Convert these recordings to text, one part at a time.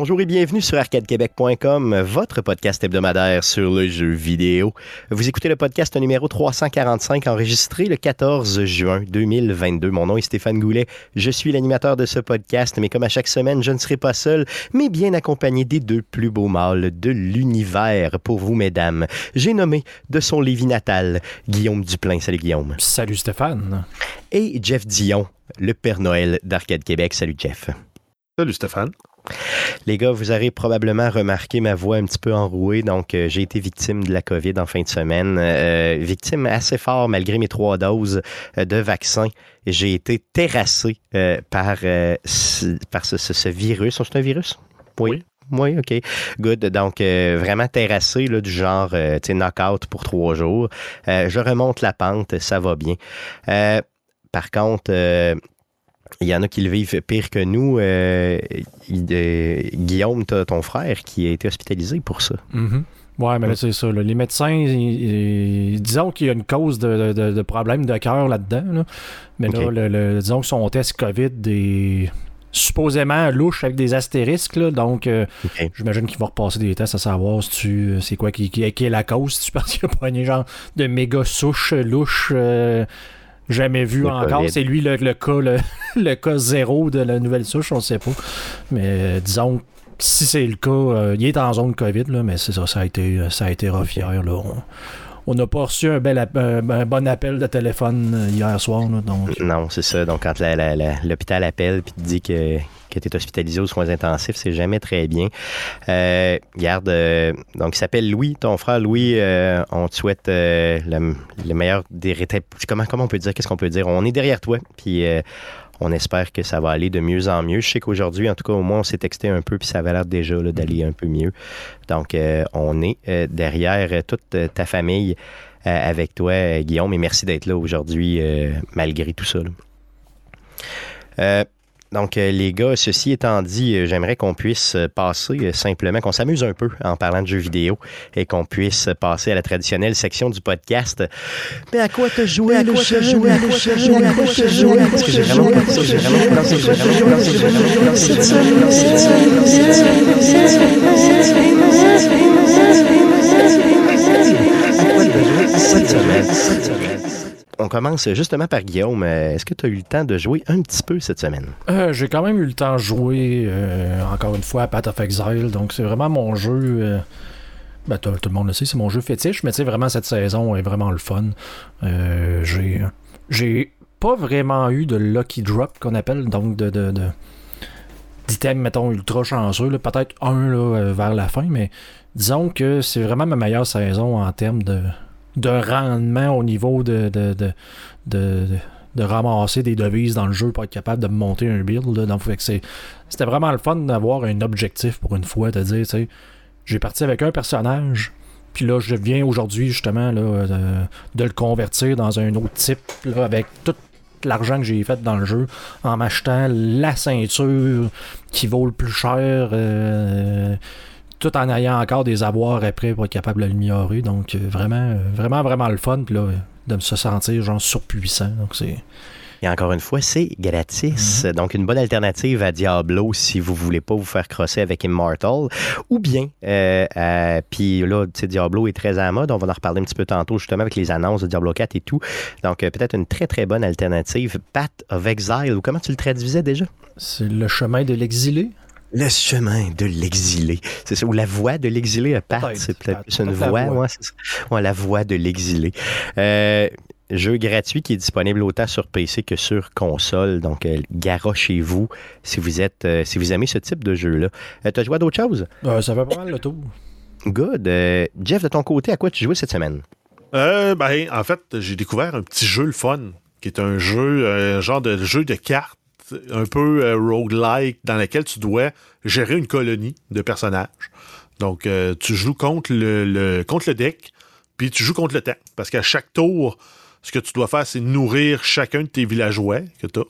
Bonjour et bienvenue sur arcadequebec.com, votre podcast hebdomadaire sur le jeu vidéo. Vous écoutez le podcast numéro 345 enregistré le 14 juin 2022. Mon nom est Stéphane Goulet. Je suis l'animateur de ce podcast, mais comme à chaque semaine, je ne serai pas seul, mais bien accompagné des deux plus beaux mâles de l'univers pour vous, mesdames. J'ai nommé de son Lévis natal Guillaume Duplain. Salut Guillaume. Salut Stéphane. Et Jeff Dion, le Père Noël d'Arcade Québec. Salut Jeff. Salut Stéphane. Les gars, vous aurez probablement remarqué ma voix un petit peu enrouée. Donc, euh, j'ai été victime de la COVID en fin de semaine. Euh, victime assez fort malgré mes trois doses euh, de vaccin. J'ai été terrassé par, par ce, virus. C'est un virus? Oui. Oui, OK. Good. Donc, vraiment terrassé, là, du genre, tu sais, knockout pour trois jours. je remonte la pente, ça va bien. par contre, il y en a qui le vivent pire que nous. Euh, Guillaume, tu ton frère qui a été hospitalisé pour ça. Mm-hmm. Oui, mais là, c'est ça. Les médecins, disons qu'il y a une cause de, de, problème de cœur là-dedans. Mais là, disons que son test COVID est supposément louche avec des astérisques. donc, euh, j'imagine qu'il va repasser des tests à savoir si tu, c'est quoi qui, qui, est la cause. Si tu penses qu'il a pogné genre de méga souches louches. Euh, jamais vu encore. C'est lui le, cas, le, cas zéro de la nouvelle souche, on ne sait pas. Mais euh, disons si c'est le cas, euh, il est en zone COVID, là, mais c'est ça, ça a été, ça a été rough hier. Là. On n'a pas reçu un, bel bon appel de téléphone euh, hier soir. donc... Non, c'est ça. Donc, quand l'hôpital appelle et te dit que qui était hospitalisé aux soins intensifs, c'est jamais très bien. Euh, garde, euh, donc il s'appelle Louis, ton frère Louis, euh, on te souhaite le, meilleur des comment, comment on peut dire, qu'est-ce qu'on peut dire? On est derrière toi, puis on espère que ça va aller de mieux en mieux. Je sais qu'aujourd'hui, en tout cas, au moins, on s'est texté un peu, puis ça avait l'air déjà d'aller un peu mieux. Donc, on est derrière toute ta famille avec toi, Guillaume, et merci d'être là aujourd'hui, malgré tout ça. Donc, euh, les gars, ceci étant dit, euh, j'aimerais qu'on puisse euh, passer simplement, qu'on s'amuse un peu en parlant de jeux vidéo et qu'on puisse passer à la traditionnelle section du podcast. Mais à quoi te jouer, à quoi te jouer, à quoi te jouer, à quoi te jouer, parce que j'ai vraiment pensé, j'ai vraiment pensé, j'ai vraiment pensé, j'ai vraiment pensé, cette semaine, cette semaine, cette semaine, cette on commence justement par Guillaume. Euh, est-ce que tu as eu le temps de jouer un petit peu cette semaine? Euh, j'ai quand même eu le temps de jouer, euh, encore une fois, à Path of Exile. Donc, c'est vraiment mon jeu. Ben, tout le monde le sait, c'est mon jeu fétiche, mais tu sais, vraiment, cette saison est vraiment le fun. j'ai, j'ai pas vraiment eu de lucky drop qu'on appelle, donc de, d'items, mettons, ultra chanceux. Peut-être un vers la fin, mais disons que c'est vraiment ma meilleure saison en termes de, de rendement au niveau de, de, de, de, ramasser des devises dans le jeu pour être capable de monter un build. Donc, c'était vraiment le fun d'avoir un objectif pour une fois, de dire, tu sais, j'ai parti avec un personnage, puis là, je viens aujourd'hui justement là, de, le convertir dans un autre type avec tout l'argent que j'ai fait dans le jeu en m'achetant la ceinture qui vaut le plus cher. Euh, tout en ayant encore des avoirs après pour être capable de l'améliorer. Donc, euh, vraiment, euh, vraiment, vraiment le fun. Puis là, de se sentir genre surpuissant. Donc, c'est. Et encore une fois, c'est gratis. Mhm. Donc, une bonne alternative à Diablo si vous voulez pas vous faire crosser avec Immortal. Ou bien, euh, puis là, tu sais, Diablo est très à mode. On va en reparler un petit peu tantôt, justement, avec les annonces de Diablo 4 et tout. Donc, peut-être une très, très bonne alternative. Path of Exile, ou comment tu le traduisais déjà? C'est le chemin de l'exilé. Le chemin de l'exilé. C'est ça. Ou la voix de l'exilé, euh, Pat. C'est peut-être une voix. Ouais, ouais, la voix de l'exilé. Euh, jeu gratuit qui est disponible autant sur PC que sur console. Donc, euh, garochez-vous si vous êtes si vous aimez ce type de jeu-là. tu as joué à d'autres choses? ça va pas mal le tour. Good. Jeff, de ton côté, à quoi tu jouais cette semaine? ben, en fait, j'ai découvert un petit jeu le fun, qui est un jeu, un genre de jeu de cartes un peu euh, roguelike dans lequel tu dois gérer une colonie de personnages. Donc, euh, tu joues contre le, contre le deck, puis tu joues contre le temps. Parce qu'à chaque tour, ce que tu dois faire, c'est nourrir chacun de tes villageois que tu as.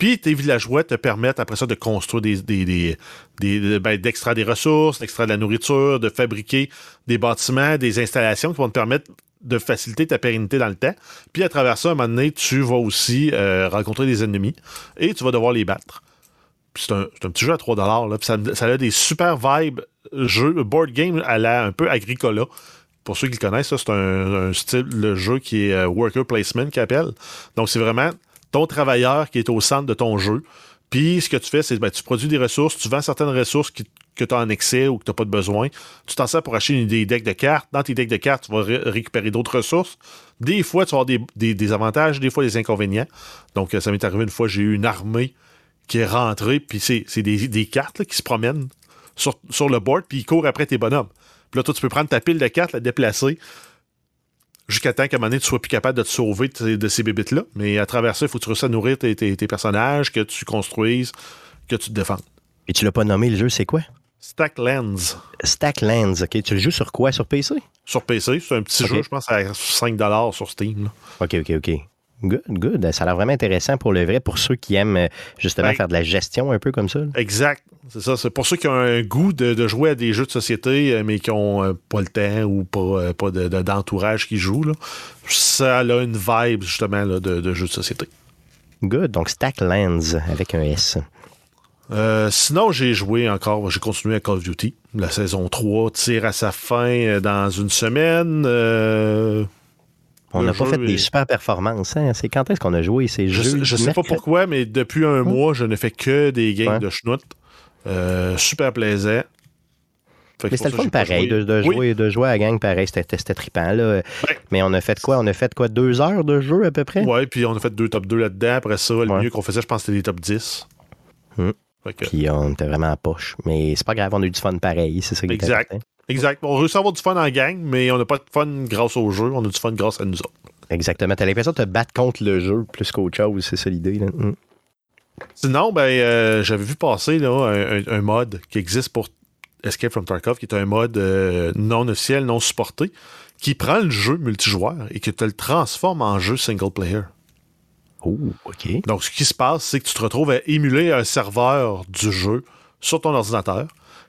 Puis tes villageois te permettent après ça de construire des, des, des, ben, d'extraire des ressources, d'extraire de la nourriture, de fabriquer des bâtiments, des installations qui vont te permettre de faciliter ta pérennité dans le temps. Puis à travers ça, à un moment donné, tu vas aussi euh, rencontrer des ennemis et tu vas devoir les battre. puis c'est un, c'est un petit jeu à 3 là, puis ça, a des super vibes jeu, board game à la un peu agricola. Pour ceux qui le connaissent, ça, c'est un, style de jeu qui est euh, worker placement qui appelle. Donc c'est vraiment ton travailleur qui est au centre de ton jeu. Puis ce que tu fais, c'est ben, tu produis des ressources, tu vends certaines ressources que tu as en excès ou que tu n'as pas de besoin. Tu t'en sers pour acheter des decks de cartes. Dans tes decks de cartes, tu vas ré- récupérer d'autres ressources. Des fois, tu vas avoir des, avantages, des fois des inconvénients. Donc, ça m'est arrivé une fois, j'ai eu une armée qui est rentrée, puis c'est des, cartes qui se promènent sur, sur le board, puis ils courent après tes bonhommes. Puis là, toi, tu peux prendre ta pile de cartes, la déplacer, jusqu'à temps qu'à un moment donné, tu sois plus capable de te sauver de, ces- bébites-là. Mais à travers ça, il faut que tu réussisses à nourrir tes, tes- tes personnages, que tu construises, que tu te défendes. Et tu l'as pas nommé, le jeu, c'est quoi? Stacklands Stacklands, OK. Tu le joues sur quoi? Sur PC? sur PC, c'est un petit jeu, je pense, à 5 sur Steam. là. OK, OK, OK. Good, good. Ça a l'air vraiment intéressant pour le vrai, pour ceux qui aiment euh, justement Ben- faire de la gestion un peu comme ça. là. Exact. C'est ça. C'est pour ceux qui ont un goût de, de jouer à des jeux de société, euh, mais qui ont euh, pas le temps ou pas, pas de- de- d'entourage qui joue. Là. Ça a une vibe, justement, là, de, jeu de société. Good. Donc Stacklands avec un S. Euh, sinon, j'ai joué encore, j'ai continué à Call of Duty. La saison 3 tire à sa fin dans une semaine. Euh, On n'a pas fait des super performances. Hein? C'est quand est-ce qu'on a joué? Ces je, jeux? sais- je sais pas pourquoi, mais depuis un mois, je ne fais que des games Ouais. de schnout. Euh, super plaisant. Mais c'était le fun pareil, de, de Oui. jouer, de jouer à la gang pareil, c'était trippant. Là. Ouais. Mais on a fait quoi? On a fait quoi? Deux heures de jeu à peu près? Ouais, puis on a fait deux top 2 là-dedans. Après ça, le Ouais. mieux qu'on faisait, je pense, c'était les top 10. Hmm. Fait que- Puis on était vraiment à poche. Mais c'est pas grave, on a eu du fun pareil. C'est ça qui Exact. Exact. On réussit à avoir du fun en gang, mais on n'a pas de fun grâce au jeu. On a du fun grâce à nous autres. Exactement. T'as l'impression de te battre contre le jeu plus qu'autre chose. C'est ça l'idée. là. Mm. Sinon, ben, euh, j'avais vu passer là, un, un- mode qui existe pour Escape from Tarkov, qui est un mode euh, non officiel, non supporté, qui prend le jeu multijoueur et qui te le transforme en jeu single player. Oh, OK. Donc, ce qui se passe, c'est que tu te retrouves à émuler un serveur du jeu sur ton ordinateur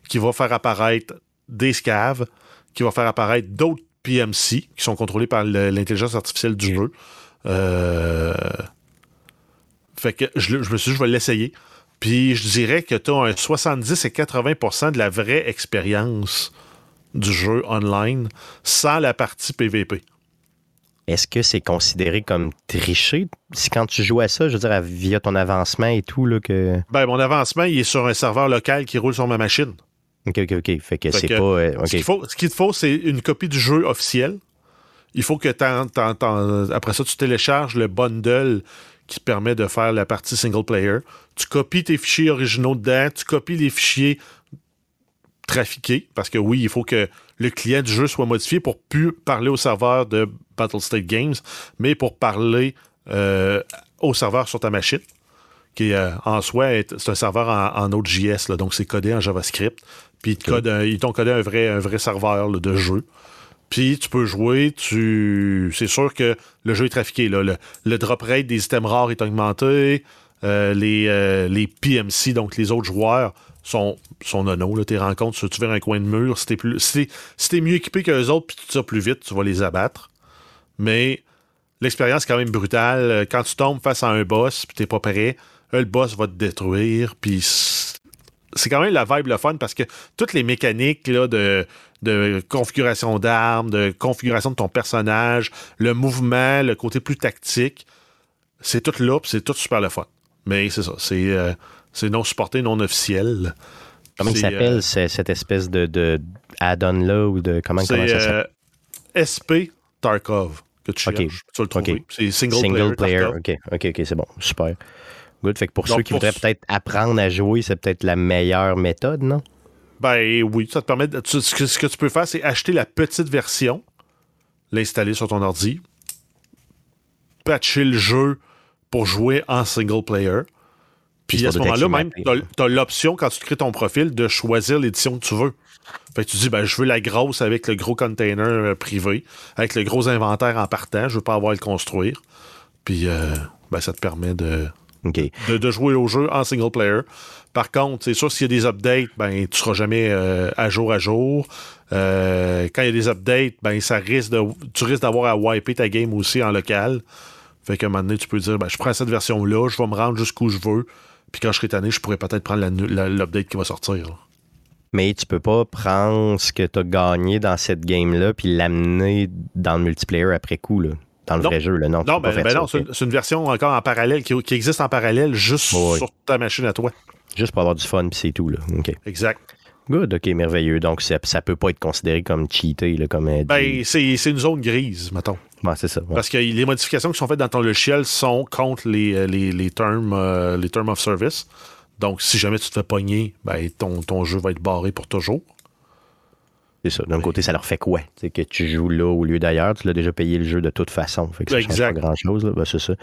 qui va faire apparaître des scaves, qui va faire apparaître d'autres PMC qui sont contrôlés par l'intelligence artificielle du jeu. Euh, Fait que je, me suis dit, je vais l'essayer. Puis je dirais que tu as un 70 et 80% de la vraie expérience du jeu online sans la partie PVP. Est-ce que c'est considéré comme tricher? Si quand tu joues à ça, je veux dire, via ton avancement et tout, là, que. Ben, mon avancement, il est sur un serveur local qui roule sur ma machine. OK, OK, OK. Fait que Fait c'est que pas. euh, Ce qu'il faut- ce te faut, c'est une copie du jeu officiel. Il faut que t'en- après ça, tu télécharges le bundle qui te permet de faire la partie single player. Tu copies tes fichiers originaux dedans, tu copies les fichiers trafiqués, parce que oui, il faut que le client du jeu soit modifié pour plus parler au serveur de Battlestate Games, mais pour parler euh, au serveur sur ta machine, qui euh, en soi est, c'est un serveur en, en Node.js, donc c'est codé en JavaScript. Puis ils t'ont codé un vrai, un vrai serveur là, de jeu. Puis tu peux jouer, tu. C'est sûr que le jeu est trafiqué. Là. Le, le drop rate des items rares est augmenté. Euh, les, euh, les PMC, donc les autres joueurs, sont, sont nono. Là. Tes rencontres, si tu vers un coin de mur, si t'es, plus, si si mieux équipé qu'eux autres, puis tu tires plus vite, tu vas les abattre. Mais l'expérience est quand même brutale. Euh, Quand tu tombes face à un boss, puis t'es pas prêt, euh, le boss va te détruire, puis c'est quand même la vibe le fun parce que toutes les mécaniques là, de, de configuration d'armes, de configuration de ton personnage, le mouvement, le côté plus tactique, c'est tout là, c'est tout super le fun. Mais c'est ça, c'est euh, non supporté, non officiel. Comment il s'appelle euh, ce- cette espèce de, de add-on-là ou de. Comment, ça s'appelle? euh, SP Tarkov que tu Ok. cherches. Tu vas le trouver. C'est single, Single player. Tarkov. OK, OK, OK, c'est bon. Super. Good. Fait que pour Donc, ceux qui pour- voudraient peut-être apprendre à jouer, c'est peut-être la meilleure méthode, non? Ben oui, ça te permet. De, tu- ce, que, tu peux faire, c'est acheter la petite version, l'installer sur ton ordi, patcher le jeu pour jouer en single player. Puis à ce moment-là, même, tu as, l'option, quand tu crées ton profil, de choisir l'édition que tu veux. Fait que tu dis, ben, je veux la grosse avec le gros container euh, privé, avec le gros inventaire en partant, je veux pas avoir à le construire. Puis euh, ben, ça te permet de, De jouer au jeu en single player. Par contre, c'est sûr, s'il y a des updates, ben, tu seras jamais euh, à jour à jour. Euh, quand il y a des updates, ben, ça risque de, tu risques d'avoir à wiper ta game aussi en local. Fait qu'à un moment donné, tu peux dire, ben, je prends cette version-là, je vais me rendre jusqu'où je veux. Puis quand je serai tanné, je pourrais peut-être prendre l'update qui va sortir. Mais tu peux pas prendre ce que tu as gagné dans cette game-là puis l'amener dans le multiplayer après coup, là, dans le vrai jeu. Là. Non, non, ben, ben non c'est une, version encore en parallèle qui, existe en parallèle juste sur ta machine à toi. Juste pour avoir du fun, puis c'est tout. Là. Exact. Good, ok, merveilleux. Donc, ça, ça peut pas être considéré comme cheaté. Là, comme, euh, ben, c'est une zone grise, mettons. c'est ça. Parce que les modifications qui sont faites dans ton logiciel sont contre les, euh, les, les termes, euh, les terms of service. Donc, si jamais tu te fais pogner, ben, ton, ton jeu va être barré pour toujours. C'est ça. D'un côté, ça leur fait quoi? C'est que tu joues là au lieu d'ailleurs, tu l'as déjà payé le jeu de toute façon. Fait que ça exact. pas grand-chose. Ben, c'est ça.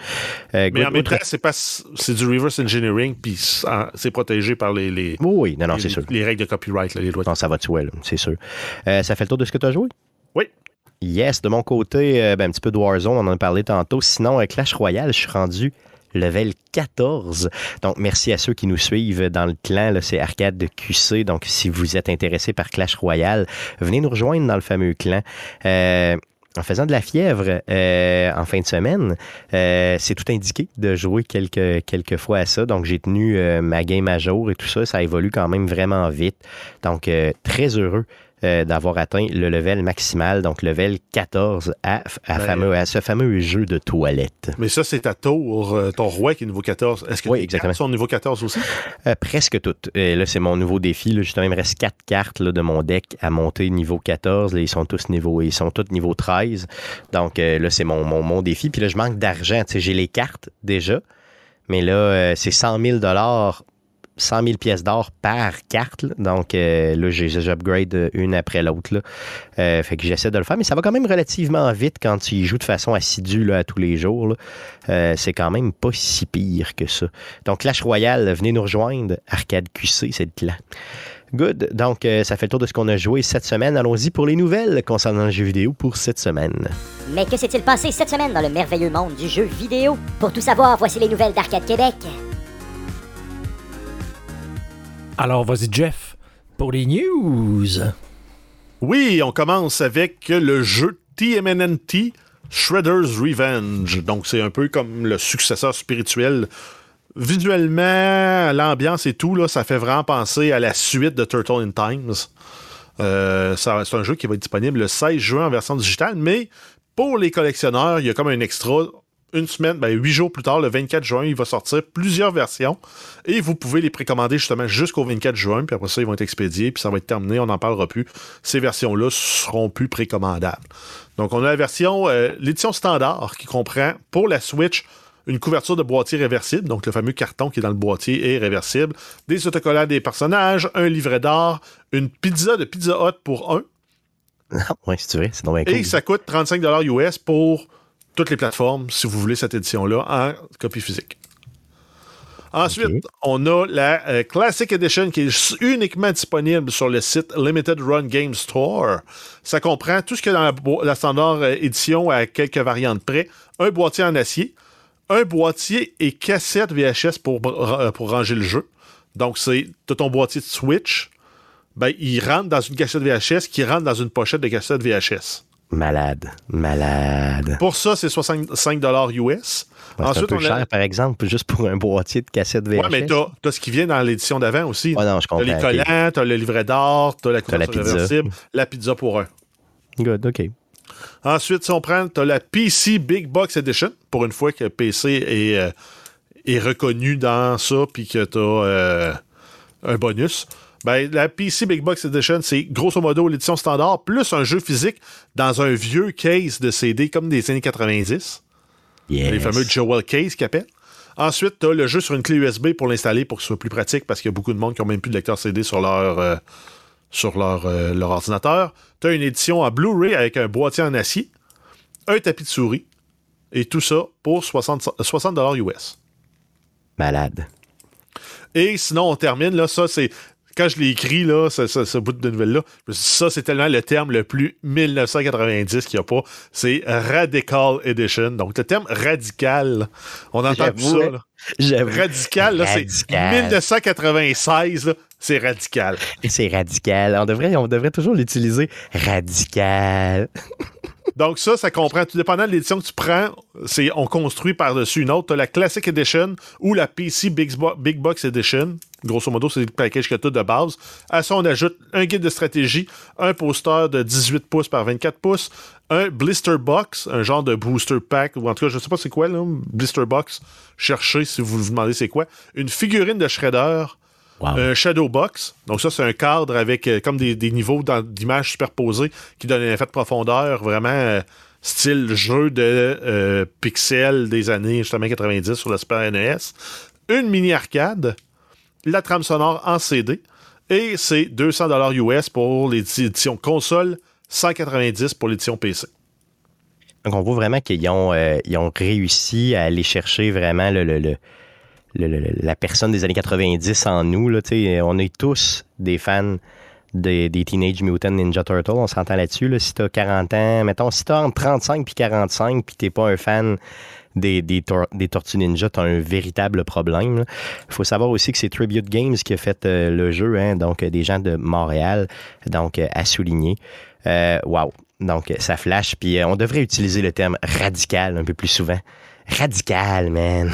Euh, Mais en même temps, c'est, pas, c'est du reverse engineering, puis c'est protégé par les, les, oui, non, sûr. les règles de copyright, les. Non, ça va soi, c'est sûr. Euh, ça fait le tour de ce que tu as joué? Oui. Yes, de mon côté, euh, ben, un petit peu de Warzone, on en a parlé tantôt. Sinon, Clash Royale, je suis rendu level 14. Donc, merci à ceux qui nous suivent dans le clan. C'est Arcade de QC. Donc, si vous êtes intéressé par Clash Royale, venez nous rejoindre dans le fameux clan. Euh, en faisant de la fièvre euh, en fin de semaine, euh, c'est tout indiqué de jouer quelques, quelques fois à ça. Donc, j'ai tenu ma game à et tout ça. Ça évolue quand même vraiment vite. Donc, très heureux euh, d'avoir atteint le level maximal, donc level 14 à, ben, ce fameux jeu de toilette. Mais ça, c'est ta tour, euh, ton roi qui est niveau 14. Est-ce que oui, exactement. sont niveau 14 aussi? Euh, presque toutes. là, c'est mon nouveau défi. Justement, il me reste quatre cartes de mon deck à monter niveau 14. ils sont tous niveau, ils sont tous niveau 13. Donc là, c'est mon, mon, mon, défi. Puis là, je manque d'argent. J'ai les cartes déjà. Mais là, c'est 100 000 100 000 pièces d'or par carte. Donc euh, là, j'upgrade euh, une après l'autre. Euh, fait que j'essaie de le faire, mais ça va quand même relativement vite quand tu y joues de façon assidue à tous les jours. c'est quand même pas si pire que ça. Donc Clash Royale, venez nous rejoindre. Arcade QC, c'est le clan. Good. Donc, ça fait le tour de ce qu'on a joué cette semaine. Allons-y pour les nouvelles concernant le jeu vidéo pour cette semaine. Mais que s'est-il passé cette semaine dans le merveilleux monde du jeu vidéo? Pour tout savoir, voici les nouvelles d'Arcade Québec. Alors, vas-y, Jeff, pour les news. Oui, on commence avec le jeu TMNT Shredder's Revenge. Donc, c'est un peu comme le successeur spirituel. Visuellement, l'ambiance et tout, là, ça fait vraiment penser à la suite de Turtle in Times. Euh, c'est un jeu qui va être disponible le 16 juin en version digitale, mais pour les collectionneurs, il y a comme un extra une semaine, ben, huit jours plus tard, le 24 juin, il va sortir plusieurs versions et vous pouvez les précommander justement jusqu'au 24 juin, puis après ça, ils vont être expédiés, puis ça va être terminé, on n'en parlera plus. Ces versions-là seront plus précommandables. Donc, on a la version, euh, l'édition standard qui comprend pour la Switch une couverture de boîtier réversible, donc le fameux carton qui est dans le boîtier est réversible, des autocollants des personnages, un livret d'art, une pizza de Pizza Hut pour un. oui, si tu veux, c'est cool. Et ça coûte 35 US pour toutes les plateformes si vous voulez cette édition-là en copie physique. Ensuite, on a la euh, Classic Edition qui est uniquement disponible sur le site Limited Run Game Store. Ça comprend tout ce qu'il y a dans la, standard euh, édition à quelques variantes près. Un boîtier en acier, un boîtier et cassette VHS pour, euh, pour ranger le jeu. Donc, c'est ton boîtier de Switch. Ben, il rentre dans une cassette VHS qui rentre dans une pochette de cassette VHS. Malade. Malade. Pour ça, c'est 65 US. Ensuite, un peu cher, par exemple, juste pour un boîtier de cassette VHS. Oui, mais t'as as ce qui vient dans l'édition d'avant aussi. Ah non, je comprends. T'as les collants, t'as le livret d'or, t'as la couverture la réversible, la pizza pour un. Good, OK. Ensuite, si on prend, t'as la PC Big Box Edition, pour une fois que PC est, euh, est reconnu dans ça, puis que t'as euh, un bonus. Ben, la PC Big Box Edition, c'est grosso modo l'édition standard, plus un jeu physique dans un vieux case de CD comme des années 90. Les fameux Joel Case qui appellent. Ensuite, tu as le jeu sur une clé USB pour l'installer pour que ce soit plus pratique parce qu'il y a beaucoup de monde qui n'ont même plus de lecteur CD sur leur, euh, sur leur, euh, leur ordinateur. Tu as une édition en Blu-ray avec un boîtier en acier, un tapis de souris et tout ça pour 60, 60 US. Malade. Et sinon, on termine, là, ça, c'est quand je l'ai écrit, là, ce, bout de nouvelle-là, ça, c'est tellement le terme le plus 1990 qu'il n'y a pas. C'est Radical Edition. Donc, le terme radical, on entend tout ça. Là. Radical, là, c'est 1996, c'est radical. C'est radical. On devrait, on devrait toujours l'utiliser. Radical. Donc ça, ça comprend, tout dépendant de l'édition que tu prends, c'est on construit par-dessus une autre. Tu as la Classic Edition ou la PC Big, Bo- Big Box Edition. Grosso modo, c'est le package que tu as de base. À ça, on ajoute un guide de stratégie, un poster de 18 pouces par 24 pouces, un blister box, un genre de booster pack, ou en tout cas, je sais pas c'est quoi, là, blister box. Cherchez si vous vous demandez c'est quoi. Une figurine de Shredder, Wow. un shadow box. Donc ça, c'est un cadre avec euh, comme des, des niveaux d'images superposées qui donnent un effet de profondeur vraiment euh, style jeu de euh, pixels des années justement 90 sur la Super NES. Une mini arcade, la trame sonore en CD et c'est 200 US pour l'édition console, 190 pour l'édition PC. Donc, on voit vraiment qu'ils ont, euh, ils ont réussi à aller chercher vraiment le, le- le- la personne des années 90 en nous. Là, on est tous des fans des, Teenage Mutant Ninja Turtles. On s'entend là-dessus. Là. Si tu as 40 ans, mettons, si tu as entre 35 puis 45 puis tu pas un fan des, des, tor- des Tortues Ninja, tu as un véritable problème. Il faut savoir aussi que c'est Tribute Games qui a fait euh, le jeu, hein, donc euh, des gens de Montréal, donc euh, à souligner. Wow! Donc, ça flash. Puis on devrait utiliser le terme radical un peu plus souvent. Radical, man.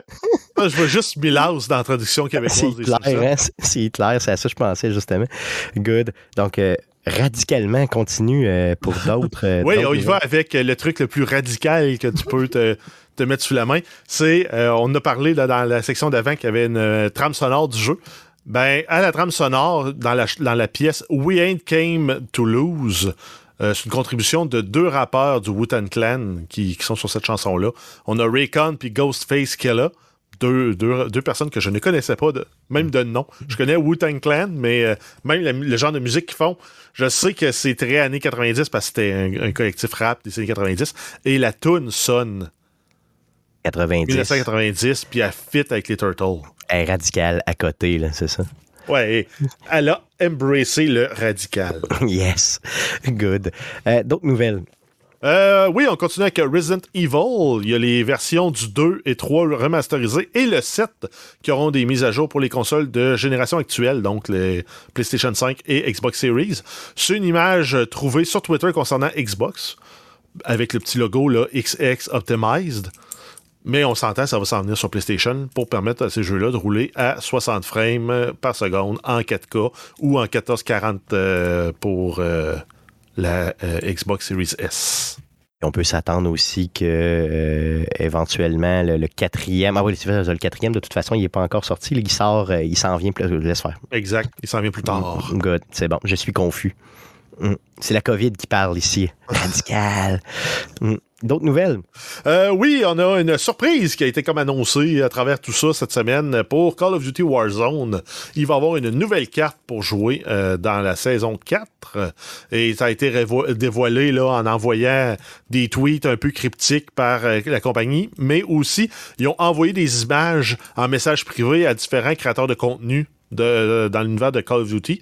Je vois juste Milhouse dans la traduction C'est québécoise. des Hitler, Simpsons. hein? C'est- C'est Hitler, c'est à ça que je pensais justement. Good. Donc, euh, radicalement, continue euh, pour d'autres. euh, Oui, on y va avec euh, le truc le plus radical que tu peux te, te mettre sous la main. C'est, euh, on a parlé là, dans la section d'avant qu'il y avait une euh, trame sonore du jeu. Ben, à la trame sonore, dans la, ch- dans la pièce We Ain't Came to Lose, euh, c'est une contribution de deux rappeurs du Wu-Tang Clan qui, qui sont sur cette chanson-là. On a Raycon puis Ghostface Killa. Deux, deux, deux personnes que je ne connaissais pas, de, même de nom. Je connais Wu-Tang Clan, mais euh, même la- le genre de musique qu'ils font, je sais que c'est très années 90 parce que c'était un, un collectif rap des années 90. Et la tune sonne 90. 1990, puis elle fit avec les Turtles. Elle est radicale à côté, là, c'est ça? Ouais, elle a embrassé le radical. yes. Good. Euh, d'autres nouvelles? Euh, oui, on continue avec Resident Evil. Il y a les versions du 2 et 3 remasterisées et le 7 qui auront des mises à jour pour les consoles de génération actuelle, donc les PlayStation 5 et Xbox Series. C'est une image trouvée sur Twitter concernant Xbox avec le petit logo là, XX Optimized. Mais on s'entend, ça va s'en venir sur PlayStation pour permettre à ces jeux-là de rouler à 60 frames par seconde en 4K ou en 1440 euh, pour euh, la euh, Xbox Series S. On peut s'attendre aussi que éventuellement le, le quatrième. Ah oui, le quatrième, de toute façon, il n'est pas encore sorti. Il sort, il s'en vient. plus- Laisse faire. Exact. Il s'en vient plus tard. Good, c'est bon, je suis confus. Mm. C'est la COVID qui parle ici. Radical. D'autres nouvelles? Euh, oui, on a une surprise qui a été comme annoncée à travers tout ça cette semaine pour Call of Duty Warzone. Il va y avoir une nouvelle carte pour jouer euh, dans la saison 4 et ça a été dévoilé là, en envoyant des tweets un peu cryptiques par euh, la compagnie, mais aussi ils ont envoyé des images en message privé à différents créateurs de contenu dans l'univers de Call of Duty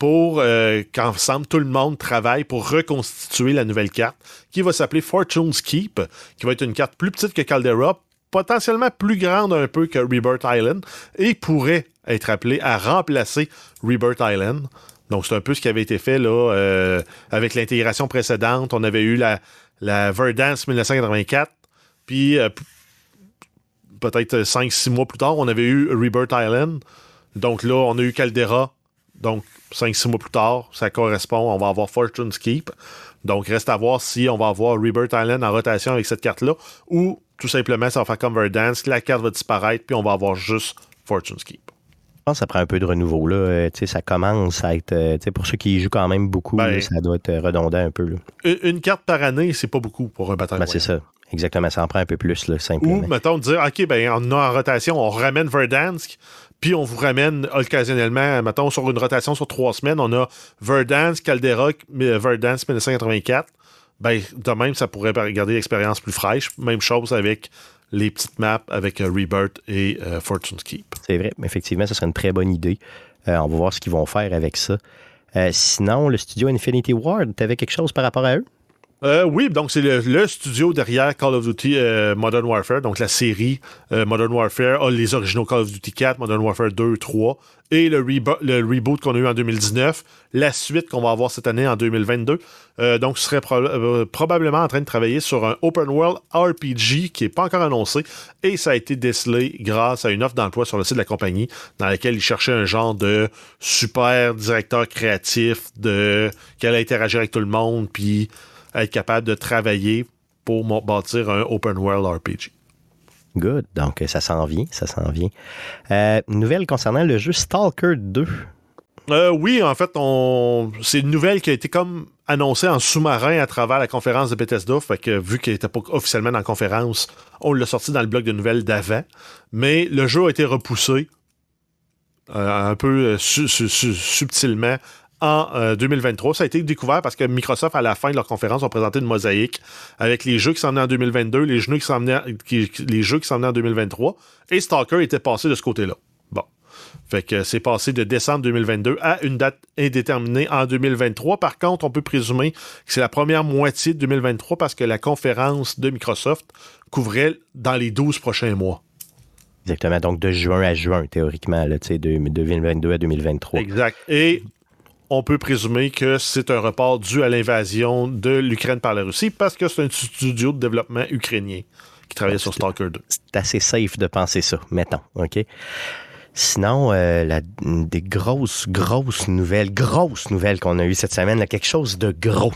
pour euh, qu'ensemble tout le monde travaille pour reconstituer la nouvelle carte qui va s'appeler Fortune's Keep, qui va être une carte plus petite que Caldera, potentiellement plus grande un peu que Rebirth Island et pourrait être appelée à remplacer Rebirth Island. Donc c'est un peu ce qui avait été fait là euh, avec l'intégration précédente. On avait eu la, la Verdance 1984, puis euh, peut-être 5-6 mois plus tard, on avait eu Rebirth Island. Donc là, on a eu Caldera. Donc, 5-6 mois plus tard, ça correspond. On va avoir Fortune's Keep. Donc, reste à voir si on va avoir Rebirth Island en rotation avec cette carte-là ou tout simplement, ça va faire comme Verdance, la carte va disparaître, puis on va avoir juste Fortune's Keep. Je pense que ça prend un peu de renouveau. Là. Euh, ça commence à être. euh, pour ceux qui y jouent quand même beaucoup, Ben, là, ça doit être euh, redondant un peu. là. Une, une carte par année, c'est pas beaucoup pour un bataille Ben, c'est ça. Exactement. Ça en prend un peu plus, là, simplement. Ou, mettons, dire, OK, ben, on a en rotation, on ramène Verdansk, puis on vous ramène occasionnellement, mettons, sur une rotation sur trois semaines, on a Verdansk, Caldera, euh, Verdansk 1984. Ben, de même, ça pourrait garder l'expérience plus fraîche. Même chose avec les petites maps avec euh, Rebirth et euh, Fortune's Keep. C'est vrai. Effectivement, ce serait une très bonne idée. Euh, on va voir ce qu'ils vont faire avec ça. Sinon, le studio Infinity Ward, tu avais quelque chose par rapport à eux? Euh, oui, donc c'est le, studio derrière Call of Duty euh, Modern Warfare, donc la série euh, Modern Warfare, a les originaux Call of Duty 4, Modern Warfare 2, 3, et le, rebo- le reboot qu'on a eu en 2019, la suite qu'on va avoir cette année en 2022. Euh, donc, ce serait pro- probablement en train de travailler sur un open world RPG qui n'est pas encore annoncé, et ça a été décelé grâce à une offre d'emploi sur le site de la compagnie, dans laquelle ils cherchaient un genre de super directeur créatif de qui allait interagir avec tout le monde, puis être capable de travailler pour bâtir un open world RPG. Good. Donc, euh, ça s'en vient, ça s'en vient. Euh, nouvelle concernant le jeu Stalker 2. Euh, oui, en fait, on... c'est une nouvelle qui a été comme annoncée en sous-marin à travers la conférence de Bethesda. Fait que vu qu'elle n'était pas officiellement dans la conférence, on l'a sorti dans le bloc de nouvelles d'avant. Mais le jeu a été repoussé euh, un peu su- su- su- subtilement en euh, 2023. Ça a été découvert parce que Microsoft, à la fin de leur conférence, ont présenté une mosaïque avec les jeux qui s'en venaient en 2022, les jeux qui s'en venaient, qui- les jeux qui en 2023. Et Stalker était passé de ce côté-là. Bon. Fait que c'est passé de décembre 2022 à une date indéterminée en 2023. Par contre, on peut présumer que c'est la première moitié de 2023 parce que la conférence de Microsoft couvrait dans les 12 prochains mois. Exactement. Donc, de juin à juin, théoriquement, là, tu sais, de 2022 à 2023. Exact. Et on peut présumer que c'est un report dû à l'invasion de l'Ukraine par la Russie parce que c'est un studio de développement ukrainien qui travaillait sur Stalker 2. C'est assez safe de penser ça, mettons. OK? Sinon, euh, la- des grosses, grosses nouvelles, grosses nouvelles qu'on a eues cette semaine, là, quelque chose de gros.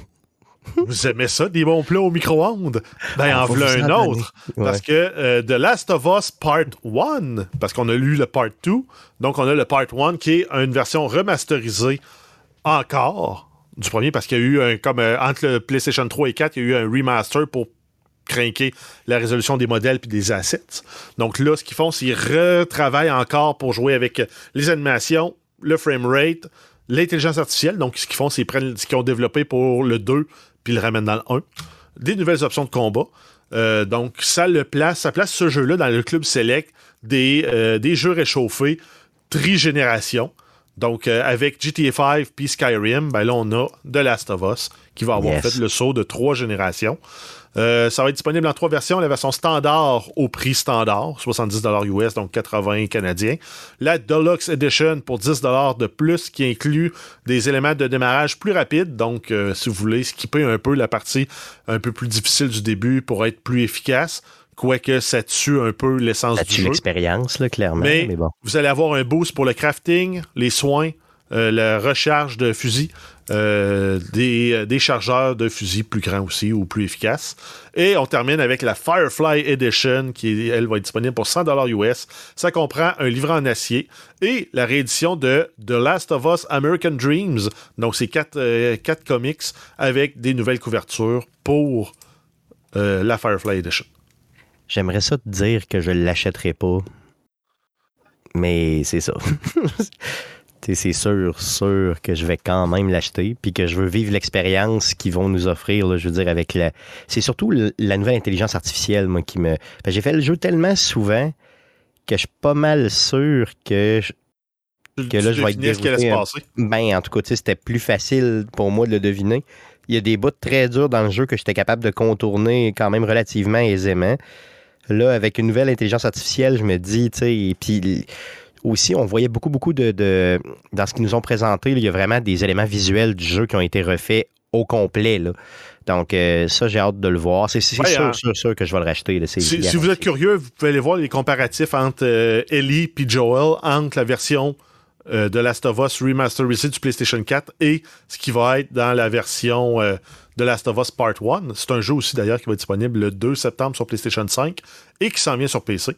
Vous aimez ça, des bons plats au micro-ondes? Ben, Ah, en voilà un autre. Parce que euh, The Last of Us Part 1, parce qu'on a lu le Part 2, donc on a le Part 1 qui est une version remasterisée encore du premier, parce qu'il y a eu un, comme euh, entre le PlayStation 3 et 4, il y a eu un remaster pour craquer la résolution des modèles puis des assets. Donc là, ce qu'ils font, c'est qu'ils retravaillent encore pour jouer avec les animations, le framerate, l'intelligence artificielle. Donc, ce qu'ils font, c'est qu'ils prennent ce qu'ils ont développé pour le 2 puis le ramènent dans le 1. Des nouvelles options de combat. Euh, donc, ça le place, ça place ce jeu-là dans le club select des, euh, des jeux réchauffés trigénération. Donc, euh, avec GTA 5 puis Skyrim, ben là, on a The Last of Us qui va avoir Yes. fait le saut de trois générations. Euh, ça va être disponible en trois versions. La version standard au prix standard, 70 US, donc 80 canadiens. La Deluxe Edition pour 10 de plus, qui inclut des éléments de démarrage plus rapides. Donc, euh, si vous voulez skipper un peu la partie un peu plus difficile du début pour être plus efficace, quoique ça tue un peu l'essence Ça du tue jeu. l'expérience, là, clairement. Mais, Mais, bon. vous allez avoir un boost pour le crafting, les soins, euh, la recharge de fusils, euh, des, euh, des chargeurs de fusils plus grands aussi ou plus efficaces. Et on termine avec la Firefly Edition qui, elle, va être disponible pour 100 US. Ça comprend un livret en acier et la réédition de The Last of Us American Dreams. Donc, c'est quatre, euh, quatre comics avec des nouvelles couvertures pour la Firefly Edition. J'aimerais ça te dire que je ne l'achèterai pas. Mais c'est ça. C'est sûr, sûr que je vais quand même l'acheter, puis que je veux vivre l'expérience qu'ils vont nous offrir, là, je veux dire, avec la... C'est surtout le- la nouvelle intelligence artificielle, moi, qui me... J'ai fait le jeu tellement souvent que je suis pas mal sûr que... je- Que là, Tu je vais être ce qui allait se passer. Ben, en tout cas, c'était plus facile pour moi de le deviner. Il y a des bouts très durs dans le jeu que j'étais capable de contourner quand même relativement aisément. Là, avec une nouvelle intelligence artificielle, je me dis, tu sais, et puis aussi, on voyait beaucoup, beaucoup de. de- dans ce qu'ils nous ont présenté, là, il y a vraiment des éléments visuels du jeu qui ont été refaits au complet. Là. Donc, euh, ça, j'ai hâte de le voir. C'est Ouais, sûr, hein. sûr, sûr que je vais le racheter. là, Si, si vous êtes curieux, vous pouvez aller voir les comparatifs entre euh, Ellie et Joel, entre la version euh, de Last of Us Remasterized du PlayStation 4 et ce qui va être dans la version euh, de Last of Us Part 1. C'est un jeu aussi d'ailleurs qui va être disponible le 2 septembre sur PlayStation 5 et qui s'en vient sur PC.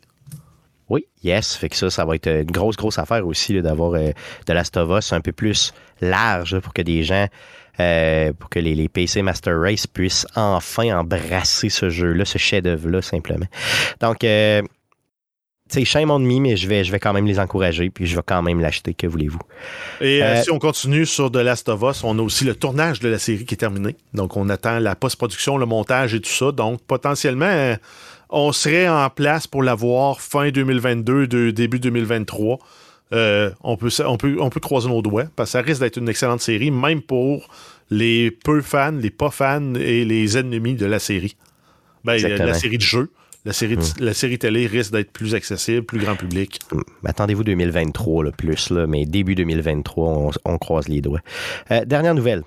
Oui, yes. Fait que ça, ça va être une grosse, grosse affaire aussi d'avoir euh, de Last of Us un peu plus large pour que des gens, euh, pour que les, les PC Master Race puissent enfin embrasser ce jeu-là, ce chef-d'œuvre-là, simplement. Donc, tu sais, shame on me, mais je vais, je vais quand même les encourager, puis je vais quand même l'acheter, que voulez-vous? Et euh, Euh, si on continue sur The Last of Us, on a aussi le tournage de la série qui est terminé. Donc, on attend la post-production, le montage et tout ça. Donc, potentiellement, euh, on serait en place pour la voir fin 2022, de, début 2023. Euh, on, peut, on, peut, on peut croiser nos doigts parce que ça risque d'être une excellente série, même pour les peu fans, les pas fans et les ennemis de la série. Ben, la série de jeux. La série, de- la série télé risque d'être plus accessible, plus grand public. Hum, Attendez-vous 2023 là, plus, là, mais début 2023, on, on croise les doigts. Euh, dernière nouvelle.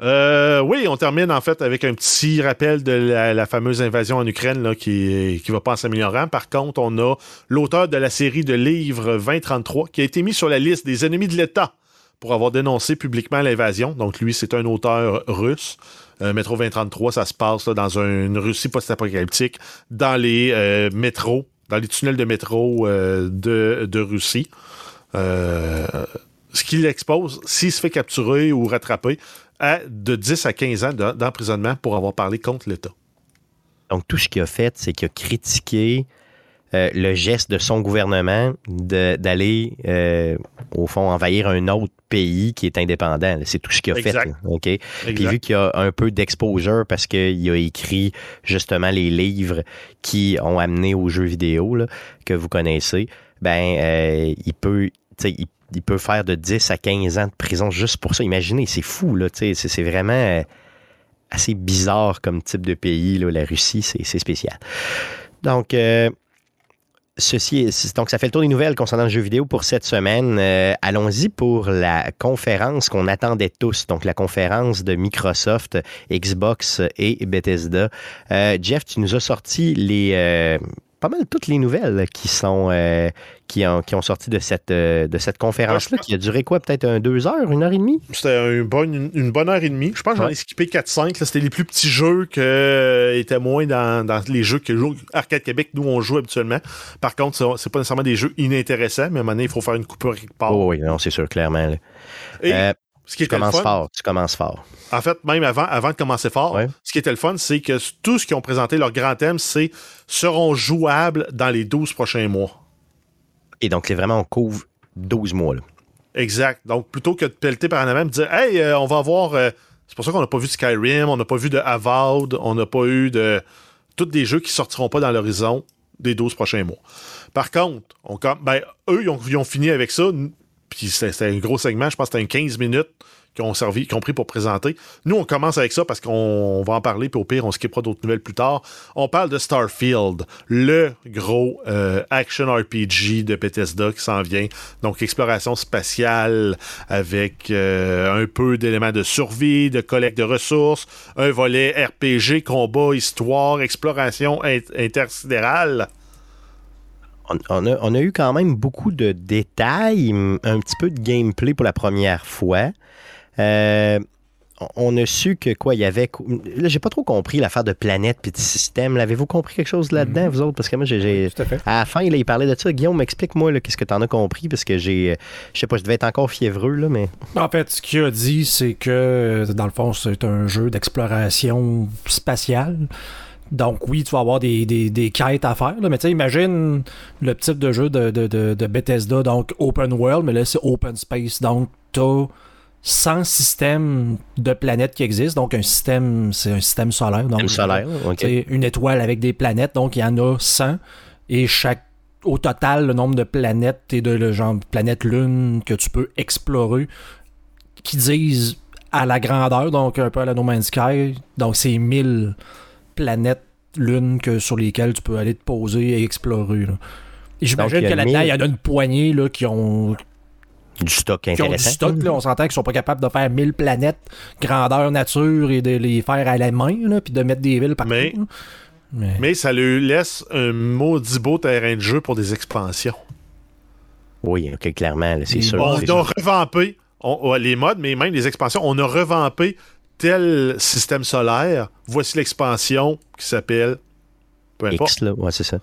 Euh, oui, on termine en fait avec un petit rappel de la, la fameuse invasion en Ukraine là, qui, qui va pas en s'améliorant. Par contre, on a l'auteur de la série de livres 2033 qui a été mis sur la liste des ennemis de l'État pour avoir dénoncé publiquement l'invasion. Donc lui, c'est un auteur russe. Euh, Métro 2033, ça se passe dans un- une Russie post-apocalyptique, dans les euh, métros, dans les tunnels de métro euh, de, de Russie. Ce qui l'expose, s'il se fait capturer ou rattraper, à de 10 à 15 ans de- d'emprisonnement pour avoir parlé contre l'État. Donc, tout ce qu'il a fait, c'est qu'il a critiqué euh, le geste de son gouvernement d'aller, euh, au fond, envahir un autre pays qui est indépendant. C'est tout ce qu'il a Exact. fait. là, OK? Puis vu qu'il y a un peu d'exposure parce qu'il a écrit justement les livres qui ont amené aux jeux vidéo là, que vous connaissez, ben euh, il peut, il, il peut faire de 10 à 15 ans de prison juste pour ça. Imaginez, c'est fou, là, tu sais, c'est vraiment assez bizarre comme type de pays, là, la Russie, c'est c'est spécial. Donc, euh, Ceci donc, ça fait le tour des nouvelles concernant le jeu vidéo pour cette semaine. Euh, Allons-y pour la conférence qu'on attendait tous. Donc, la conférence de Microsoft, Xbox et Bethesda. Euh, Jeff, tu nous as sorti les, euh, pas mal toutes les nouvelles qui sont qui, ont, qui ont sorti de cette, euh, de cette conférence-là, Ouais, qui a duré quoi, peut-être un deux heures, une heure et demie? C'était une bonne, une, une bonne heure et demie. Je pense que j'en ai skippé 4-5. là. C'était les plus petits jeux qui étaient moins dans, dans les jeux que joue Arcade Québec, nous, on joue habituellement. Par contre, c'est- pas nécessairement des jeux inintéressants, mais à un moment donné, il faut faire une coupure quelque part. Oh, oui, non, c'est sûr, clairement. Et Euh, ce qui tu commences fun, fort, tu commences fort. En fait, même avant, avant de commencer fort, Ouais. ce qui était le fun, c'est que tout ce qu'ils ont présenté, leur grand thème, c'est seront jouables dans les 12 prochains mois. Et donc, c'est vraiment, on couvre 12 mois. Exact. Donc, plutôt que de pelleter par en avant, me dire, hey, euh, on va voir. euh, c'est pour ça qu'on n'a pas vu de Skyrim, on n'a pas vu de Avowed, on n'a pas eu de. Tous des jeux qui sortiront pas dans l'horizon des 12 prochains mois. Par contre, ben, eux, ils ont fini avec ça. Puis c'était un gros segment, je pense que c'était un 15 minutes qu'ils ont servi, qu'ils ont pris pour présenter. Nous, on commence avec ça parce qu'on on va en parler, puis au pire, on skippera d'autres nouvelles plus tard. On parle de Starfield, le gros euh, action RPG de Bethesda qui s'en vient. Donc, exploration spatiale avec euh, un peu d'éléments de survie, de collecte de ressources, un volet RPG, combat, histoire, exploration int- intersidérale. On, on a, on a eu quand même beaucoup de détails, un petit peu de gameplay pour la première fois. Euh, on- a su que quoi, il y avait. Là, j'ai pas trop compris l'affaire de planète puis de système. L'avez-vous compris quelque chose là-dedans, vous autres? Parce que moi, j'ai- à la fin, là, il parlait de ça. Guillaume, explique-moi qu'est-ce que t'en as compris, parce que j'ai. euh, Je sais pas, je devais être encore fiévreux, là, mais. En fait, ce qu'il a dit, c'est que, dans le fond, c'est un jeu d'exploration spatiale. Donc, oui, tu vas avoir des, des- des quêtes à faire, là, mais tu sais, imagine le type de jeu de, de- de- de Bethesda, donc open world, mais là, c'est open space. Donc, tu as 100 systèmes de planètes qui existent. Donc, un système, c'est un système solaire. C'est une étoile avec des planètes, donc il y en a 100. Et chaque, au total, le nombre de planètes et de le genre planète lune que tu peux explorer, qui disent à la grandeur, donc un peu à la No Man's Sky, donc c'est 1000 planètes lunes que, sur lesquelles tu peux aller te poser et explorer. là. Et j'imagine que là-dedans, 1000. il y en a une poignée là, qui ont, Du stock qui ont du intéressant. stock. Là, on s'entend qu'ils sont pas capables de faire 1000 planètes grandeur nature et de les faire à la main, là, puis de mettre des villes partout. Mais- là. Mais- Mais ça lui laisse un maudit beau terrain de jeu pour des expansions. Oui, OK, clairement, là, c'est sûr. On a revampé on- ouais, les modes, mais même les expansions. On a revampé tel système solaire. Voici l'expansion qui s'appelle. Peu importe. X, là, ouais, c'est ça.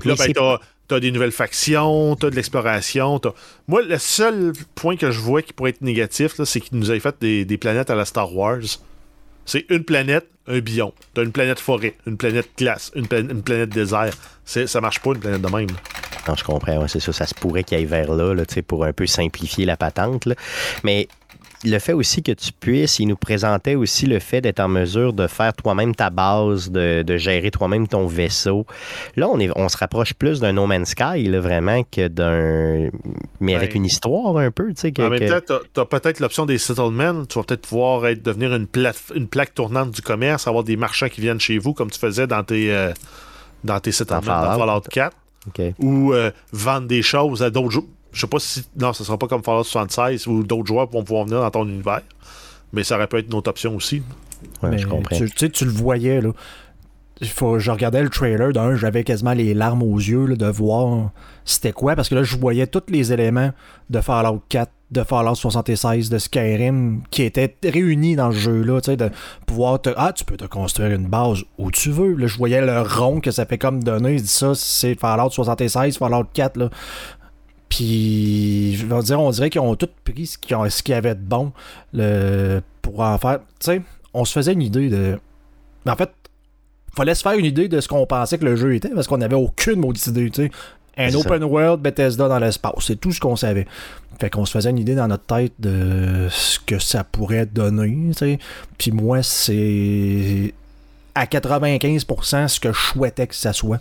Puis là, ben, t'as, t'as des nouvelles factions, t'as de l'exploration. t'as- Moi, le seul point que je vois qui pourrait être négatif, là, c'est qu'il nous avait fait des, des planètes à la Star Wars. C'est une planète, un biome. T'as une planète forêt, une planète glace, une, pla- une planète désert. C'est, ça marche pas, une planète de même. là. Non, je comprends, ouais, c'est ça. Ça se pourrait qu'il aille vers là, là tu sais, pour un peu simplifier la patente. là. Mais le fait aussi que tu puisses, il nous présentait aussi le fait d'être en mesure de faire toi-même ta base, de, de gérer toi-même ton vaisseau. Là, on, est, on se rapproche plus d'un No Man's Sky, là, vraiment, que d'un. Mais avec Ouais. une histoire un peu, tu sais. que- En même que- temps, tu as, peut-être l'option des settlements. Tu vas peut-être pouvoir être, devenir une, plate- une plaque tournante du commerce, avoir des marchands qui viennent chez vous, comme tu faisais dans tes, euh, dans tes settlements dans Fallout. Fallout 4, OK. ou euh, vendre des choses à d'autres joueurs. Je sais pas si. Non, ce sera pas comme Fallout 76 où d'autres joueurs vont pouvoir venir dans ton univers. Mais ça aurait pu être une autre option aussi. Ouais, Mais je comprends. Tu, tu sais, tu le voyais, là. Faut, je regardais le trailer d'un, j'avais quasiment les larmes aux yeux là, de voir c'était quoi, parce que là, je voyais tous les éléments de Fallout 4, de Fallout 76, de Skyrim qui étaient réunis dans le jeu-là, tu sais, de pouvoir te... Ah, tu peux te construire une base où tu veux. Là, je voyais le rond que ça fait comme donner, je dis ça, c'est Fallout 76, Fallout 4, là. Puis, je veux dire, on dirait qu'ils ont tout pris ce qu'il y avait de bon le, pour en faire. Tu sais, on se faisait une idée de. Mais en fait, fallait se faire une idée de ce qu'on pensait que le jeu était parce qu'on n'avait aucune maudite idée. Tu sais. Un open world Bethesda dans l'espace, c'est tout ce qu'on savait. Fait qu'on se faisait une idée dans notre tête de ce que ça pourrait donner. tu sais. Puis moi, c'est à 95% ce que je souhaitais que ça soit.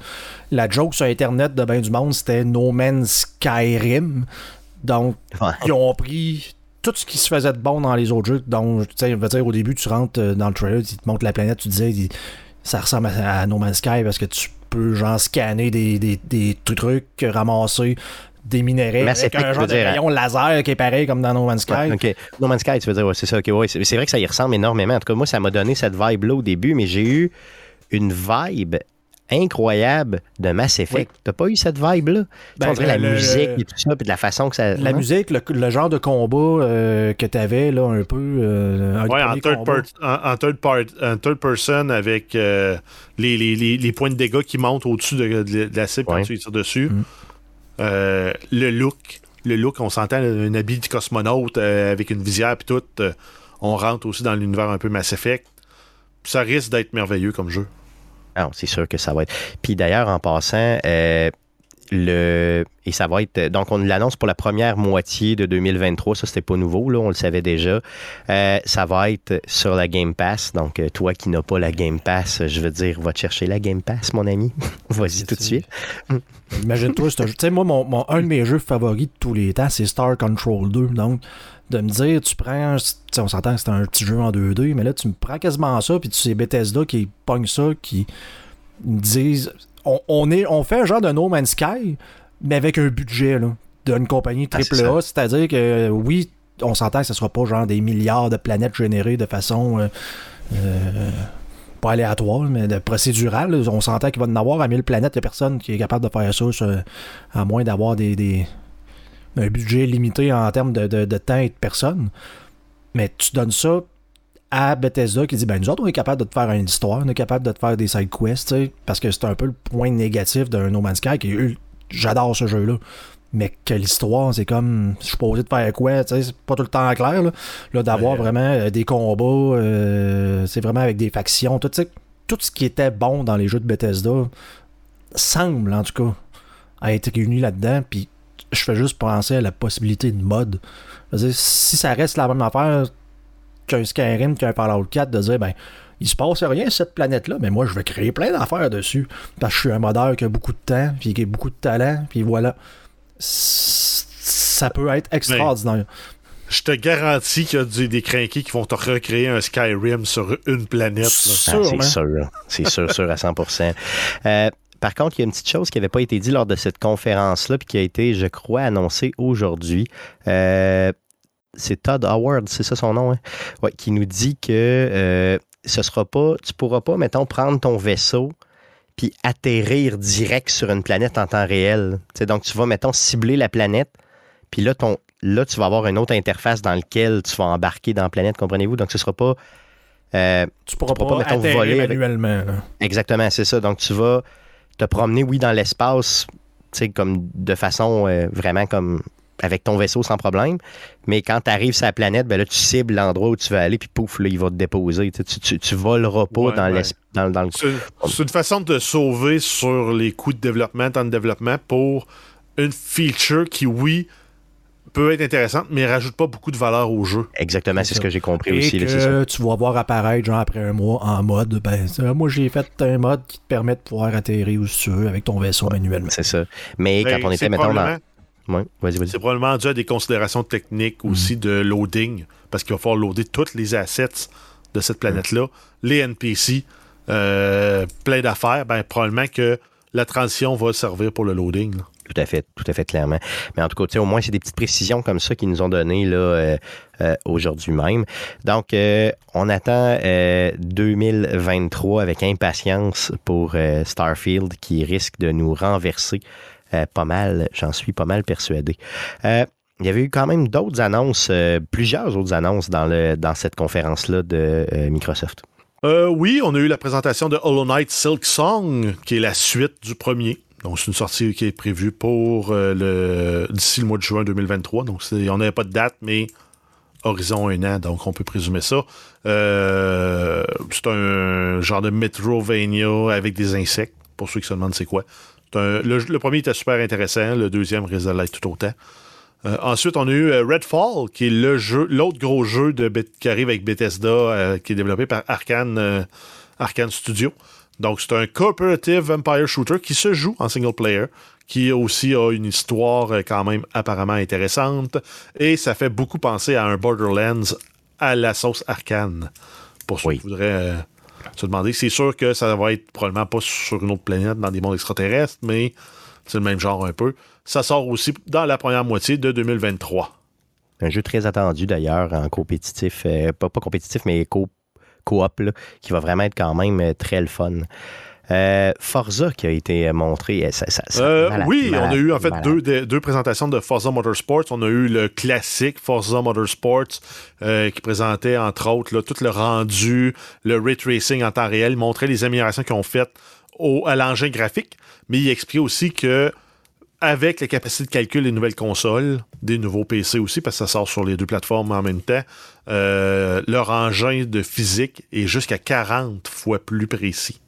La joke sur Internet de ben du monde, c'était No Man's Skyrim. Donc, Ouais. ils ont pris tout ce qui se faisait de bon dans les autres jeux. Donc, tu sais, on va dire, au début, tu rentres euh, dans le trailer, ils te montrent la planète, tu disais, il- ça ressemble à, à No Man's Sky parce que tu peux, genre, scanner des, des, des trucs, ramasser des minéraux avec Effect, un genre de dire, hein? rayon laser qui est pareil comme dans No Man's Sky. Ouais. No Man's Sky, tu veux dire, ouais, c'est ça. OK, ouais, c'est c'est vrai que ça y ressemble énormément. En tout cas, moi, ça m'a donné cette vibe-là au début, mais j'ai eu une vibe incroyable de Mass Effect. T'as pas eu cette vibe-là? Ben, on dirait la le- musique et tout ça, puis de la façon que ça... La Hein? musique, le, le genre de combat euh, que tu avais, là, un peu. euh, un Ouais, en third, en, en third part- en third person avec euh, les, les- les- les points de dégâts qui montent au-dessus de, de- de la cible Ouais. quand tu tires dessus. Mm. Euh, le look. Le look, on s'entend un habit de cosmonaute euh, avec une visière puis tout. euh, on rentre aussi dans l'univers un peu Mass Effect. Ça risque d'être merveilleux comme jeu. Ah, c'est sûr que ça va être. Puis d'ailleurs, en passant, le et ça va être donc on l'annonce pour la première moitié de 2023 ça c'était pas nouveau là on le savait déjà. Euh, ça va être sur la Game Pass. Donc euh, toi qui n'as pas la Game Pass je veux dire va te chercher la Game Pass mon ami. Vas-y tout de suite. Imagine-toi, tu sais, moi, mon, mon- un de mes jeux favoris de tous les temps, c'est Star Control 2. Donc, de me dire, tu prends, tu sais, on s'entend que c'est un petit jeu en 2D, mais là, tu me prends quasiment ça, puis tu sais, Bethesda qui pogne ça, qui me disent, on, on est, on fait un genre de No Man's Sky, mais avec un budget, d'une compagnie Ah, AAA, c'est-à-dire que, oui, on s'entend que ce sera pas genre des milliards de planètes générées de façon. euh, euh, pas aléatoire, mais de procédural. On s'entend qu'il va en avoir à 1000 planètes. Il n'y a personne qui est capable de faire ça, sur- à moins d'avoir des, des- un budget limité en termes de, de- de temps et de personnes. Mais tu donnes ça à Bethesda qui dit ben nous autres on est capable de te faire une histoire, on est capable de te faire des side quests, parce que c'est un peu le point négatif d'un No Man's Sky qui j'adore ce jeu là. Mais que l'histoire, c'est comme je suis posé de faire quoi, tu sais, c'est pas tout le temps clair là, Là, d'avoir Ouais. vraiment euh, des combats, euh, c'est vraiment avec des factions, tout, tout ce qui était bon dans les jeux de Bethesda semble en tout cas à être réuni là-dedans, puis je fais juste penser à la possibilité de mode. Si ça reste la même affaire qu'un Skyrim, qu'un Fallout 4, de dire, ben, il se passe rien sur cette planète-là, mais moi, je vais créer plein d'affaires dessus. Parce que je suis un modeur qui a beaucoup de temps, puis qui a beaucoup de talent, puis voilà. Ça peut être extraordinaire. Je te garantis qu'il y a du- des crinqués qui vont te recréer un Skyrim sur une planète. Ah, c'est sûr c'est sûr sûr à 100% Euh, par contre, il y a une petite chose qui n'avait pas été dit lors de cette conférence-là, puis qui a été, je crois, annoncée aujourd'hui. Euh, c'est Todd Howard, c'est ça son nom, hein? Ouais, qui nous dit que euh, ce sera pas, tu pourras pas, mettons, prendre ton vaisseau puis atterrir direct sur une planète en temps réel. Tu sais, donc, tu vas, mettons, cibler la planète, puis là, ton, là, tu vas avoir une autre interface dans laquelle tu vas embarquer dans la planète, comprenez-vous? Donc, ce sera pas... euh, Tu pourras Tu pourras pas, pas, mettons, voler manuellement. Exactement, c'est ça. Donc, tu vas te promener, oui, dans l'espace, tu sais, comme de façon euh, vraiment comme avec ton vaisseau sans problème. Mais quand tu arrives sur la planète, ben là, tu cibles l'endroit où tu vas aller, puis pouf, là, il va te déposer. Tu, tu, tu, tu voleras pas Ouais, dans, ouais. dans, dans le. C'est c'est une façon de te sauver sur les coûts de développement, temps de développement pour une feature qui, oui, peut être intéressante, mais rajoute pas beaucoup de valeur au jeu. Exactement, c'est ce que j'ai compris Et aussi. là, c'est ça. que tu vas voir apparaître, genre après un mois, en mode, ben, ça, moi j'ai fait un mode qui te permet de pouvoir atterrir où tu veux avec ton vaisseau manuellement. C'est ça. Mais Ben, quand on était, mettons, dans. Probablement- Ouais, vas-y, vas-y. C'est probablement dû à des considérations techniques aussi de loading, parce qu'il va falloir loader tous les assets de cette planète-là, les NPC, euh, plein d'affaires. Ben, probablement que la transition va servir pour le loading. là. Tout à fait, tout à fait clairement. Mais en tout cas, au moins, c'est des petites précisions comme ça qu'ils nous ont données là, euh, euh, aujourd'hui même. Donc, euh, on attend euh, 2023 avec impatience pour Starfield qui risque de nous renverser pas mal, j'en suis pas mal persuadé. Euh, il y avait eu quand même d'autres annonces, euh, plusieurs autres annonces dans, le, dans cette conférence-là de euh, Microsoft. Euh, oui, on a eu la présentation de Hollow Knight Silk Song, qui est la suite du premier. Donc, c'est une sortie qui est prévue pour euh, le d'ici le mois de juin 2023. Donc, on n'avait pas de date, mais horizon un an, donc on peut présumer ça. Euh, c'est un genre de Metrovania avec des insectes, pour ceux qui se demandent c'est quoi. Un- le, le premier était super intéressant, le deuxième risque de tout autant. Euh, ensuite, on a eu euh, Redfall, qui est le jeu, l'autre gros jeu de qui arrive avec Bethesda, euh, qui est développé par Arkane, euh, Arkane Studio. Donc, c'est un cooperative vampire shooter qui se joue en single player, qui aussi a une histoire quand même apparemment intéressante. Et ça fait beaucoup penser à un Borderlands à la sauce Arkane. Pour ceux Oui. qui voudraient se demander. C'est sûr que ça va être probablement pas sur une autre planète, dans des mondes extraterrestres, mais c'est le même genre un peu. Ça sort aussi dans la première moitié de 2023. Un jeu très attendu d'ailleurs en compétitif, euh, pas, pas compétitif, mais co- coop, qui va vraiment être quand même euh, très le fun. Euh, Forza qui a été euh, montré. euh, ça- ça- ça- Euh, malade, oui, malade, on a eu en fait deux, présentations de Forza Motorsports. On a eu le classique Forza Motorsports euh, qui présentait entre autres là, tout le rendu, le ray tracing en temps réel, montrait les améliorations qu'ils ont faites au, à l'engin graphique, mais il expliquait aussi que avec la capacité de calcul des nouvelles consoles, des nouveaux PC aussi, parce que ça sort sur les deux plateformes en même temps, leur engin de physique est jusqu'à 40 fois plus précis.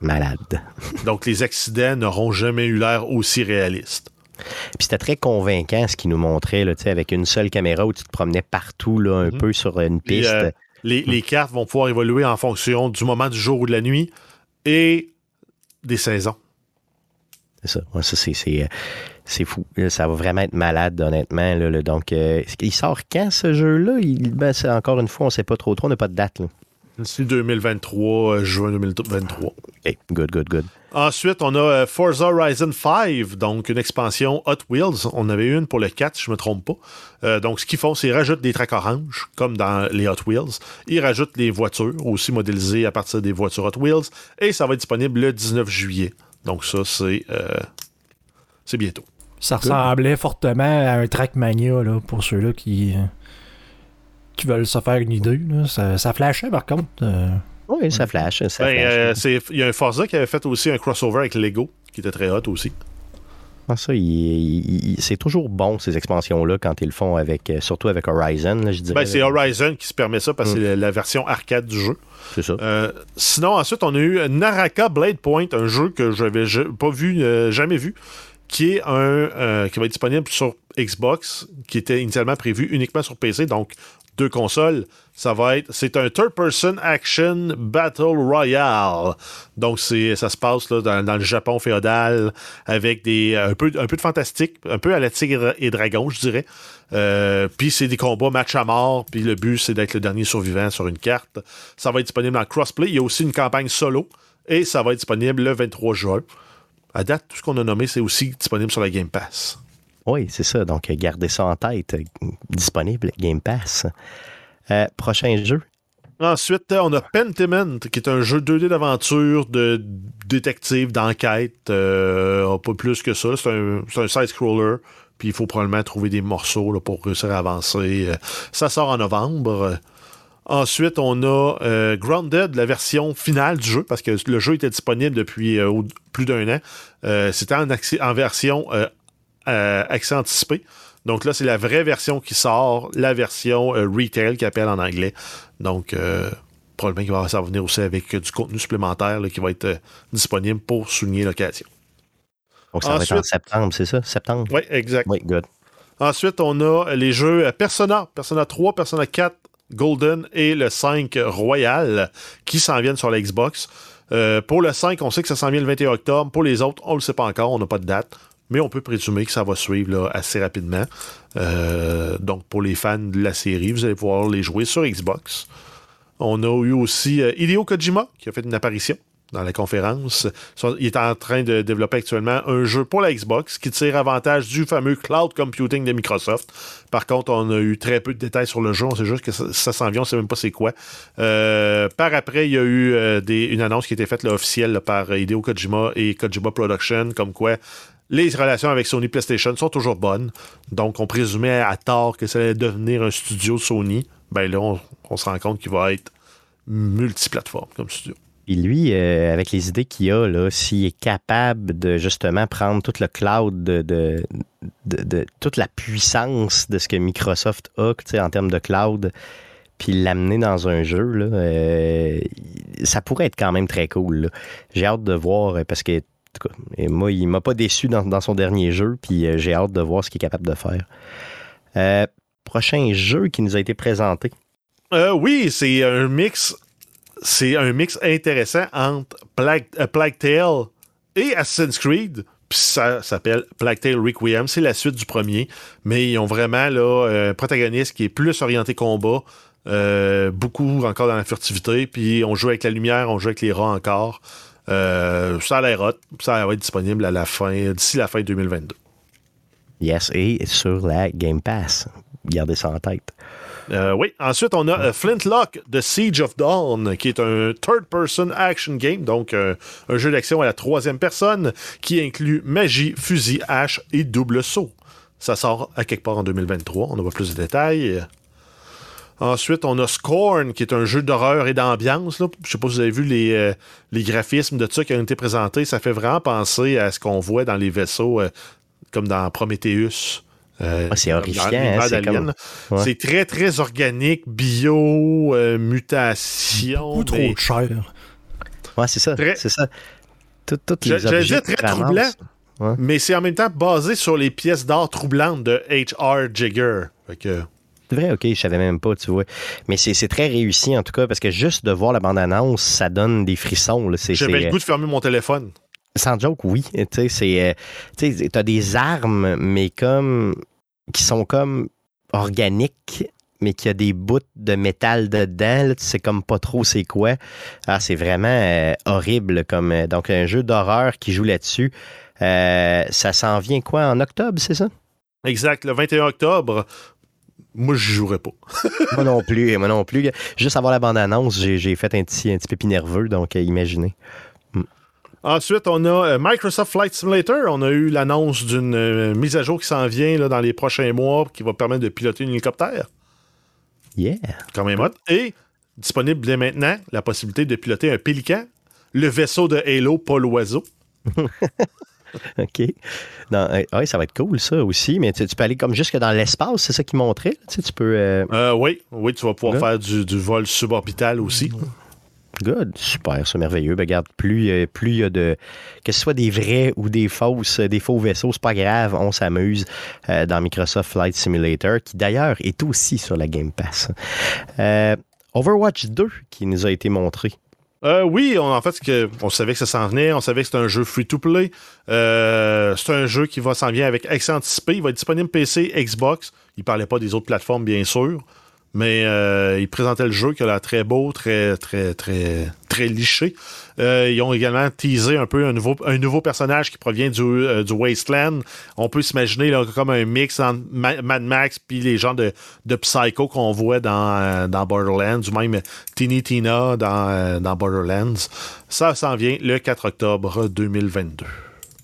Malade. Donc les accidents n'auront jamais eu l'air aussi réalistes. Puis c'était très convaincant ce qu'il nous montrait, là, avec une seule caméra où tu te promenais partout, là, un Mhm. peu sur une piste. euh, les, les cartes vont pouvoir évoluer en fonction du moment du jour ou de la nuit et des saisons. C'est ça. Ouais, ça, c'est, c'est, euh, c'est fou. Ça va vraiment être malade, honnêtement. Là, là. Donc, euh, il sort quand ce jeu-là? Il, ben, c'est, encore une fois, on ne sait pas trop trop. On n'a pas de date. Là. C'est 2023, euh, juin 2023. OK, good, good, good. Ensuite, on a euh, Forza Horizon 5, donc une expansion Hot Wheels. On avait une pour le 4, si je ne me trompe pas. Euh, donc, ce qu'ils font, c'est qu'ils rajoutent des tracks oranges, comme dans les Hot Wheels. Ils rajoutent les voitures, aussi modélisées à partir des voitures Hot Wheels. Et ça va être disponible le 19 juillet. Donc, ça, c'est euh, c'est bientôt. Ça ressemblait fortement à un Trackmania là, pour ceux-là qui, euh, qui veulent se faire une idée. là. Ça, ça flashait par contre. euh, Oui, ça flash. Ça Ben, flash. euh, Il y a un Forza qui avait fait aussi un crossover avec Lego, qui était très hot aussi. Ah, ça, il- il- il- c'est toujours bon, ces expansions-là, quand ils le font, avec, euh, surtout avec Horizon, là, je dirais. Ben, c'est Horizon qui se permet ça parce que Mm. c'est la, la version arcade du jeu. C'est ça. Euh, sinon, ensuite, on a eu Naraka Blade Point, un jeu que je n'avais pas vu, euh, jamais vu, qui est un euh, qui va être disponible sur Xbox, qui était initialement prévu uniquement sur PC, donc deux consoles. Ça va être, c'est un third-person action battle royale. Donc c'est, ça se passe là, dans, le Japon féodal avec des un peu, un peu de fantastique, un peu à la tigre et dragon, je dirais. Euh, puis c'est des combats match à mort. Puis le but c'est d'être le dernier survivant sur une carte. Ça va être disponible en crossplay. Il y a aussi une campagne solo et ça va être disponible le 23 juin. À date, tout ce qu'on a nommé, c'est aussi disponible sur la Game Pass. Oui, c'est ça. Donc, gardez ça en tête. Euh, Disponible, Game Pass. Euh, prochain jeu. Ensuite, on a Pentiment, qui est un jeu 2D d'aventure, de détective, d'enquête. euh, pas plus que ça. C'est un, side-scroller. Puis il faut probablement trouver des morceaux pour réussir à avancer. Ça sort en novembre. Ensuite, on a Grounded, la version finale du jeu, parce que le jeu était disponible depuis plus d'un an. C'était en version euh, accès anticipé. Donc là, c'est la vraie version qui sort, la version euh, retail qui appelle en anglais. Donc, euh, probablement qu'il va ça va venir aussi avec du contenu supplémentaire là, qui va être disponible pour souligner l'occasion. Donc, ça va être en Ensuite- septembre, c'est ça? Septembre? Oui, exact. Oui, good. Ensuite, on a les jeux Persona, Persona 3, Persona 4, Golden et le 5 Royal qui s'en viennent sur la Xbox. Euh, pour le 5, on sait que ça s'en vient le 21 octobre. Pour les autres, on ne le sait pas encore, on n'a pas de date. Mais on peut présumer que ça va suivre là, assez rapidement. Euh, donc, pour les fans de la série, vous allez pouvoir les jouer sur Xbox. On a eu aussi euh, Hideo Kojima qui a fait une apparition dans la conférence. Il est en train de développer actuellement un jeu pour la Xbox qui tire avantage du fameux cloud computing de Microsoft. Par contre, on a eu très peu de détails sur le jeu. On sait juste que ça, s'en vient, on ne sait même pas c'est quoi. Euh, par après, il y a eu euh, une annonce qui a été faite officielle par Hideo Kojima et Kojima Production, comme quoi les relations avec Sony PlayStation sont toujours bonnes. Donc, on présumait à tort que ça allait devenir un studio Sony. Ben là, on, se rend compte qu'il va être multiplateforme comme studio. Et lui, euh, avec les idées qu'il a, s'il est capable de justement prendre tout le cloud, de, toute la puissance de ce que Microsoft a en termes de cloud, puis l'amener dans un jeu, euh, ça pourrait être quand même très cool. J'ai hâte de voir, euh, parce que moi, il m'a pas déçu dans, son dernier jeu, puis j'ai hâte de voir ce qu'il est capable de faire. prochain jeu qui nous a été présenté. oui, c'est un mix c'est un mix intéressant entre Plague, euh, Tale et Assassin's Creed. Puis ça s'appelle Plague Tale Requiem. C'est la suite du premier. Mais ils ont vraiment là, un protagoniste qui est plus orienté combat. Euh, beaucoup encore dans la furtivité. Puis on joue avec la lumière, on joue avec les rats encore. Euh, ça a l'air hot. Ça va être disponible à la fin, d'ici la fin 2022. Yes, et sur la Game Pass. Gardez ça en tête. Euh, oui. Ensuite, on a euh, Flintlock The Siege of Dawn, qui est un third-person action game, donc euh, un jeu d'action à la troisième personne, qui inclut magie, fusil, hache et double saut. Ça sort à quelque part en 2023. On a plus de détails. Ensuite, on a Scorn, qui est un jeu d'horreur et d'ambiance. Je ne sais pas si vous avez vu les, les, graphismes de ça qui ont été présentés. Ça fait vraiment penser à ce qu'on voit dans les vaisseaux, comme dans Prometheus. Euh, c'est horrifiant. Hein, c'est très, très organique, bio, euh, mutation. Ou trop cher. Ouais, c'est ça. C'est ça. J'allais dire très troublant, mais c'est en même temps basé sur les pièces d'art troublantes de H.R. Jigger. C'est vrai, ok, je savais même pas, tu vois. Mais c'est très réussi en tout cas, parce que juste de voir la bande-annonce, ça donne des frissons. J'avais le goût de fermer mon téléphone. Sans joke, oui. Tu sais, euh, as des armes, mais comme qui sont comme organiques, mais qui a des bouts de métal dedans. tu sais comme pas trop c'est quoi. Ah, c'est vraiment euh, horrible. comme euh, Donc, un jeu d'horreur qui joue là-dessus. ça s'en vient quoi en octobre, c'est ça? Exact, le 21 octobre. Moi, je jouerais pas. moi non plus, moi non plus. Juste avoir la bande-annonce, j'ai fait un petit, un petit pépi nerveux, donc imaginez. Ensuite, on a euh, Microsoft Flight Simulator. On a eu l'annonce d'une euh, mise à jour qui s'en vient là, dans les prochains mois qui va permettre de piloter un hélicoptère. Yeah. Quand même Et disponible dès maintenant la possibilité de piloter un pélican, le vaisseau de Halo, pas l'oiseau. OK. Euh, oui, ça va être cool, ça aussi. Mais tu, peux aller comme jusque dans l'espace, c'est ça qui montrait. Tu, tu peux. oui, oui, tu vas pouvoir faire du, du, vol suborbital aussi. Good, super, c'est merveilleux. Ben, regarde, plus, plus il y a de. Que ce soit des vrais ou des fausses, des faux vaisseaux, c'est pas grave, on s'amuse euh, dans Microsoft Flight Simulator, qui d'ailleurs est aussi sur la Game Pass. Euh, Overwatch 2 qui nous a été montré. Euh, oui, en fait, on savait que ça s'en venait, on savait que c'était un jeu free-to-play. c'est un jeu qui va s'en venir avec accès anticipé. Il va être disponible PC, Xbox. Il parlait pas des autres plateformes, bien sûr. Mais euh, ils présentaient le jeu qui a l'air très beau, très, très, très, très liché. Euh, ils ont également teasé un peu un nouveau, un nouveau personnage qui provient du, euh, du Wasteland. On peut s'imaginer comme un mix entre Mad Max puis les gens de, Psycho qu'on voit dans, dans Borderlands, ou même Tiny Tina dans, dans Borderlands. Ça s'en vient le 4 octobre 2022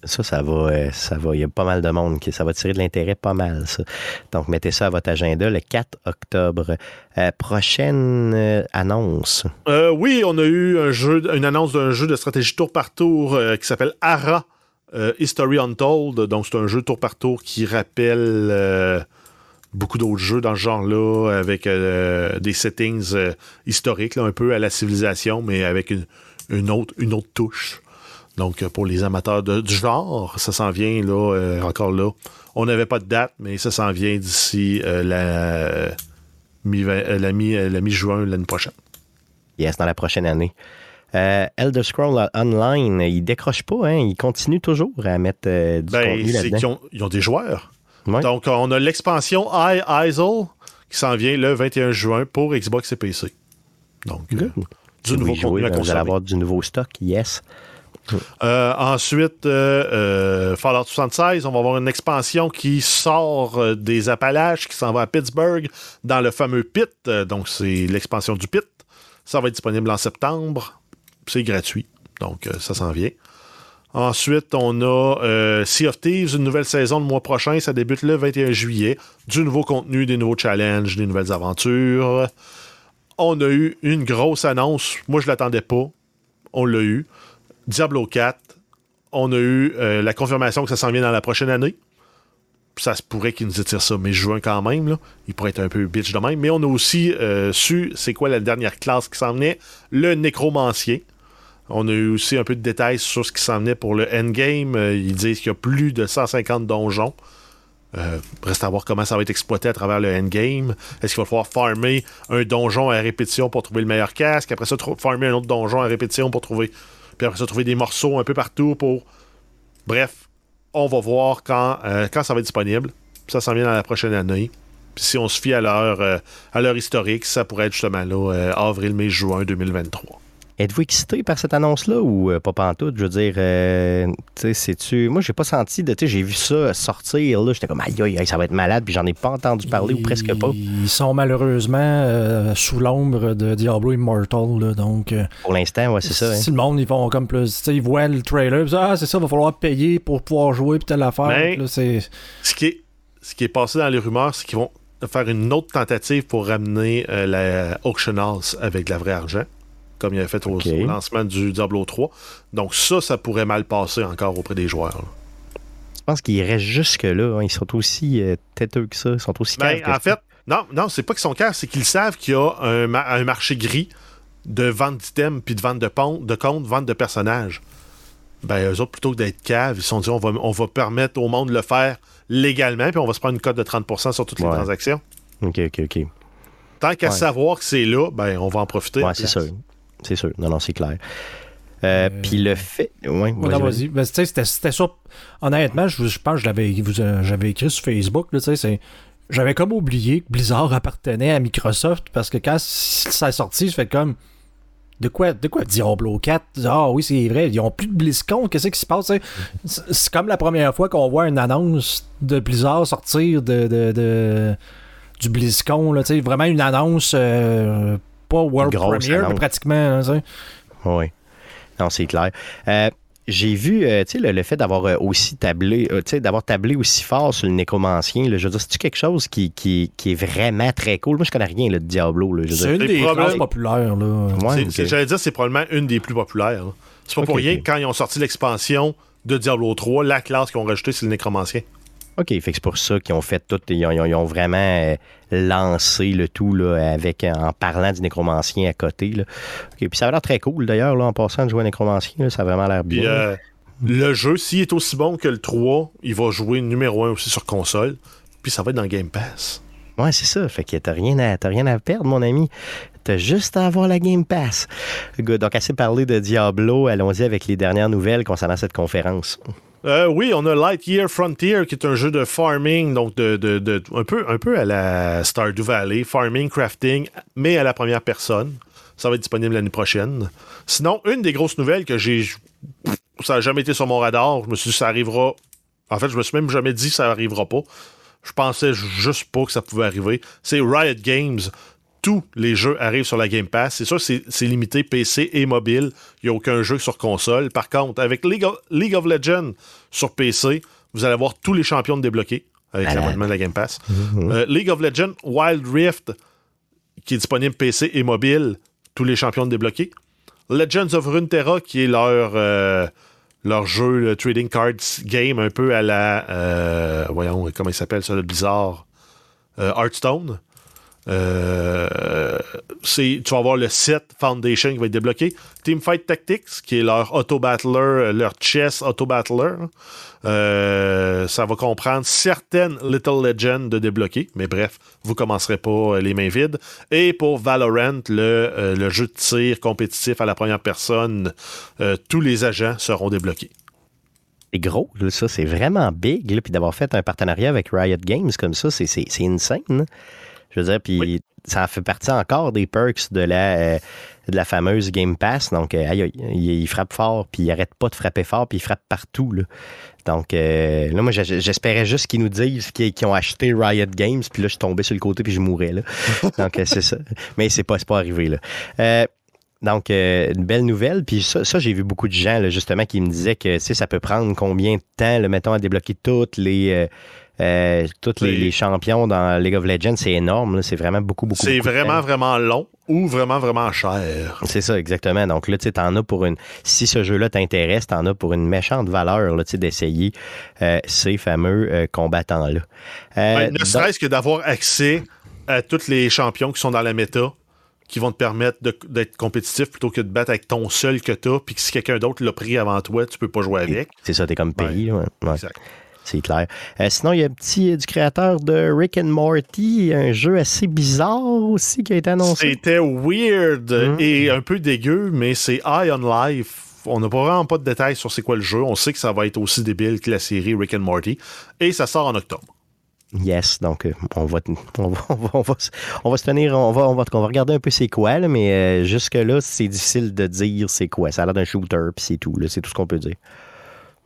ça, ça va, euh, ça va. Il y a pas mal de monde qui, ça va tirer de l'intérêt pas mal. Donc, mettez ça à votre agenda le 4 octobre. Euh, prochaine euh, annonce. oui, on a eu une annonce d'un jeu de stratégie tour par tour qui s'appelle ARA History Untold. Donc, c'est un jeu tour par tour qui rappelle beaucoup d'autres jeux dans ce genre-là, avec des settings historiques, un peu à la civilisation, mais avec une autre touche. Donc, euh, pour les amateurs de- du genre, ça s'en vient, là, euh, encore là. On n'avait pas de date, mais ça s'en vient d'ici euh, la mi- la mi- la mi-juin l'année prochaine. Yes, dans la prochaine année. Euh, Elder Scroll Online, il décroche pas, hein? Il continue toujours à mettre du Ben, contenu là-dedans. qu'ils ont, ils ont des joueurs. Ouais. Donc, on a l'expansion I ISIL qui s'en vient le 21 juin pour Xbox et PC. Donc, Good. du nouveau contenu à vous allez avoir du nouveau stock, yes. Euh, ensuite, euh, euh, Fallout 76, on va avoir une expansion qui sort des Appalaches, qui s'en va à Pittsburgh, dans le fameux Pit. Donc, c'est l'expansion du Pit. Ça va être disponible en septembre. C'est gratuit. Donc, ça s'en vient. Ensuite, on a Sea of Thieves, une nouvelle saison le mois prochain. Ça débute le 21 juillet. Du nouveau contenu, des nouveaux challenges, des nouvelles aventures. On a eu une grosse annonce. Moi, je ne l'attendais pas. On l'a eu. Diablo 4. On a eu euh, la confirmation que ça s'en vient dans la prochaine année. Ça se pourrait qu'ils nous étirent ça, mais juin quand même. Il pourrait être un peu bitch de même. Mais on a aussi euh, su c'est quoi la dernière classe qui s'en venait le nécromancien. On a eu aussi un peu de détails sur ce qui s'en venait pour le endgame. Euh, ils disent qu'il y a plus de 150 donjons. Reste à voir comment ça va être exploité à travers le endgame. Est-ce qu'il va falloir farmer un donjon à répétition pour trouver le meilleur casque? Après ça, farmer un autre donjon à répétition pour trouver. Puis après ça, trouver des morceaux un peu partout pour. Bref, on va voir quand, euh, quand ça va être disponible. Ça s'en vient dans la prochaine année. Puis si on se fie à leur, euh, historique, ça pourrait être justement là, euh, avril, mai, juin 2023. Êtes-vous excité par cette annonce-là ou euh, pas pantoute? Je veux dire, euh, tu sais, c'est-tu. Moi, j'ai pas senti de. Tu sais, j'ai vu ça sortir, là. J'étais comme, aïe, aïe, aïe, ça va être malade, puis j'en ai pas entendu parler ou presque pas. Ils sont malheureusement euh, sous l'ombre de Diablo Immortal, là, donc... Pour l'instant, ouais, c'est ça. hein. Si le monde, ils font comme plus. Tu sais, ils voient le trailer, puis ah, c'est ça, va falloir payer pour pouvoir jouer, puis telle affaire. Mais- Là, c'est. Ce qui est, ce qui est passé dans les rumeurs, c'est qu'ils vont faire une autre tentative pour ramener euh, la Auction House avec de la vraie argent, comme il avait fait au, lancement du Diablo 3. Donc ça, ça pourrait mal passer encore auprès des joueurs. là. Je pense qu'ils restent jusque-là. hein. Ils sont aussi euh, têteux que ça. Ils sont aussi Ben, en ça. fait, non, non, c'est pas qu'ils sont clairs, c'est qu'ils savent qu'il y a un, ma- un marché gris de vente d'items, puis de vente de, de comptes, vente de personnages. Ben, eux autres, plutôt que d'être caves, ils se sont dit on va, on va permettre au monde de le faire légalement, puis on va se prendre une cote de 30% sur toutes les transactions. OK, OK, OK. Tant qu'à Ouais. savoir que c'est là, ben, on va en profiter. Ouais, c'est place. C'est sûr. Non, non, c'est clair. Euh, Euh, Puis le fait. Ouais, Ouais, non, vas-y. Ben, c'était c'était ça. Honnêtement, je, je pense que je l'avais vous, euh, j'avais écrit sur Facebook. Là, c'est- J'avais comme oublié que Blizzard appartenait à Microsoft parce que quand ça est sorti, je fais comme. De quoi, de quoi Diablo 4 Ah oui, c'est vrai, ils ont plus de BlizzCon, qu'est-ce qui se passe? C'est c'est comme la première fois qu'on voit une annonce de Blizzard sortir de, de- de- du BlizzCon, là, vraiment une annonce, euh, pas World grosse Premiere, mais pratiquement. là, sais. Oui. Non, c'est clair. Euh, j'ai vu, euh, tu sais, le, le fait d'avoir euh, aussi tablé, euh, tu sais, d'avoir tablé aussi fort sur le nécromancien, là, je veux dire, c'est-tu quelque chose qui, qui, qui est vraiment très cool? Moi, je connais rien là, de Diablo. Là, je veux C'est dire. une des problèmes- classes populaires. Là. Ouais, C'est- ok. c'est- J'allais dire, c'est probablement une des plus populaires. là. C'est pas pour rien que quand ils ont sorti l'expansion de Diablo 3, la classe qu'ils ont rajoutée, c'est le nécromancien. OK, fait que c'est pour ça qu'ils ont fait tout, ils ont, ils ont- ils ont vraiment euh, lancé le tout là, avec, en parlant du nécromancien à côté. Là. Puis ça a l'air très cool d'ailleurs, en passant de jouer à nécromancien, là, ça a vraiment l'air bien. euh, le jeu, s'il est aussi bon que le 3, il va jouer numéro 1 aussi sur console. Puis ça va être dans Game Pass. Ouais, c'est ça. Fait que t'as rien, à, t'as rien à perdre, mon ami. T'as juste à avoir la Game Pass. Good. Donc, assez parlé de Diablo. Allons-y avec les dernières nouvelles concernant cette conférence. Euh, oui, on a Lightyear Frontier, qui est un jeu de farming, donc de, un, peu, à la Stardew Valley, farming, crafting, mais à la première personne. Ça va être disponible l'année prochaine. Sinon, une des grosses nouvelles que j'ai. Ça n'a jamais été sur mon radar. Je me suis dit, ça arrivera. En fait, je me suis même jamais dit, ça arrivera pas. Je pensais juste pas que ça pouvait arriver. C'est Riot Games. Tous les jeux arrivent sur la Game Pass. C'est sûr, c'est c'est limité PC et mobile. Il n'y a aucun jeu sur console. Par contre, avec League of, League of Legends sur PC, vous allez avoir tous les champions de débloqués avec l'abonnement de la Game Pass. Euh, League of Legends Wild Rift, qui est disponible PC et mobile, tous les champions de débloqués. Legends of Runeterra, qui est leur, euh, leur jeu, le trading cards game, un peu à la. euh, voyons, comment il s'appelle ça, le bizarre. euh, Hearthstone. Euh, c'est, tu vas avoir le set Foundation qui va être débloqué. Teamfight Tactics, qui est leur auto-battler, leur chess auto-battler. Euh, ça va comprendre certaines Little Legends de débloquer, mais bref, vous commencerez pas les mains vides. Et pour Valorant, le, le jeu de tir compétitif à la première personne, tous les agents seront débloqués c'est gros, ça, c'est vraiment big. puis d'avoir fait un partenariat avec Riot Games comme ça, c'est insane. Je veux dire, puis ça fait partie encore des perks de la, euh, de la fameuse Game Pass. Donc, euh, il, frappe fort, puis il arrête pas de frapper fort, puis il frappe partout. Là. Donc, euh, là, moi, j'espérais juste qu'ils nous disent qu'ils ont acheté Riot Games, puis là, je suis tombé sur le côté, puis je mourrais. Là. Donc, c'est ça. Mais c'est pas, pas arrivé. Là. Donc, une belle nouvelle. Puis ça, j'ai vu beaucoup de gens, justement, qui me disaient que ça peut prendre combien de temps, le mettons, à débloquer toutes les, euh, tous les, champions dans League of Legends, c'est énorme. C'est vraiment beaucoup, beaucoup. C'est vraiment, vraiment long ou vraiment, vraiment cher. C'est ça, exactement. Donc là, tu en as pour une. Si ce jeu-là t'intéresse, t'en as pour une méchante valeur d'essayer euh, ces fameux euh, combattants-là. Ben, ne serait-ce que d'avoir accès à tous les champions qui sont dans la méta qui vont te permettre d'être compétitif plutôt que de battre avec ton seul que tu as, puis que si quelqu'un d'autre l'a pris avant toi, tu peux pas jouer avec. C'est ça, t'es comme payé. Exact. C'est clair. Euh, sinon, il y a un petit euh, du créateur de Rick and Morty, un jeu assez bizarre aussi qui a été annoncé. C'était weird hum. et un peu dégueu, mais c'est Eye on Life. On n'a pas vraiment pas de détails sur c'est quoi le jeu. On sait que ça va être aussi débile que la série Rick and Morty. Et ça sort en octobre. Yes, donc euh, on, va, on, va, on, va, on, va, se tenir, on va, on va, on va regarder un peu c'est quoi, mais jusque-là, c'est difficile de dire c'est quoi. Ça a l'air d'un shooter, puis c'est tout. C'est tout ce qu'on peut dire.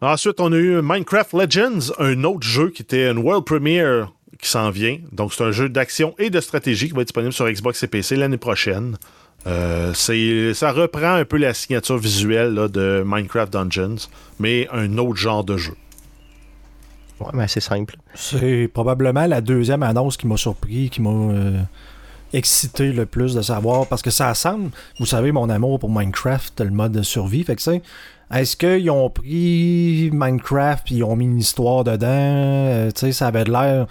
Ensuite, on a eu Minecraft Legends, un autre jeu qui était une world premiere qui s'en vient. Donc, c'est un jeu d'action et de stratégie qui va être disponible sur Xbox et PC l'année prochaine. Euh, ça reprend un peu la signature visuelle de Minecraft Dungeons, mais un autre genre de jeu. Ouais, mais c'est simple. C'est probablement la deuxième annonce qui m'a surpris, qui m'a euh, excité le plus de savoir, parce que ça semble, vous savez, mon amour pour Minecraft, le mode de survie, fait que c'est est-ce qu'ils ont pris Minecraft et ils ont mis une histoire dedans? Euh, tu sais, ça avait l'air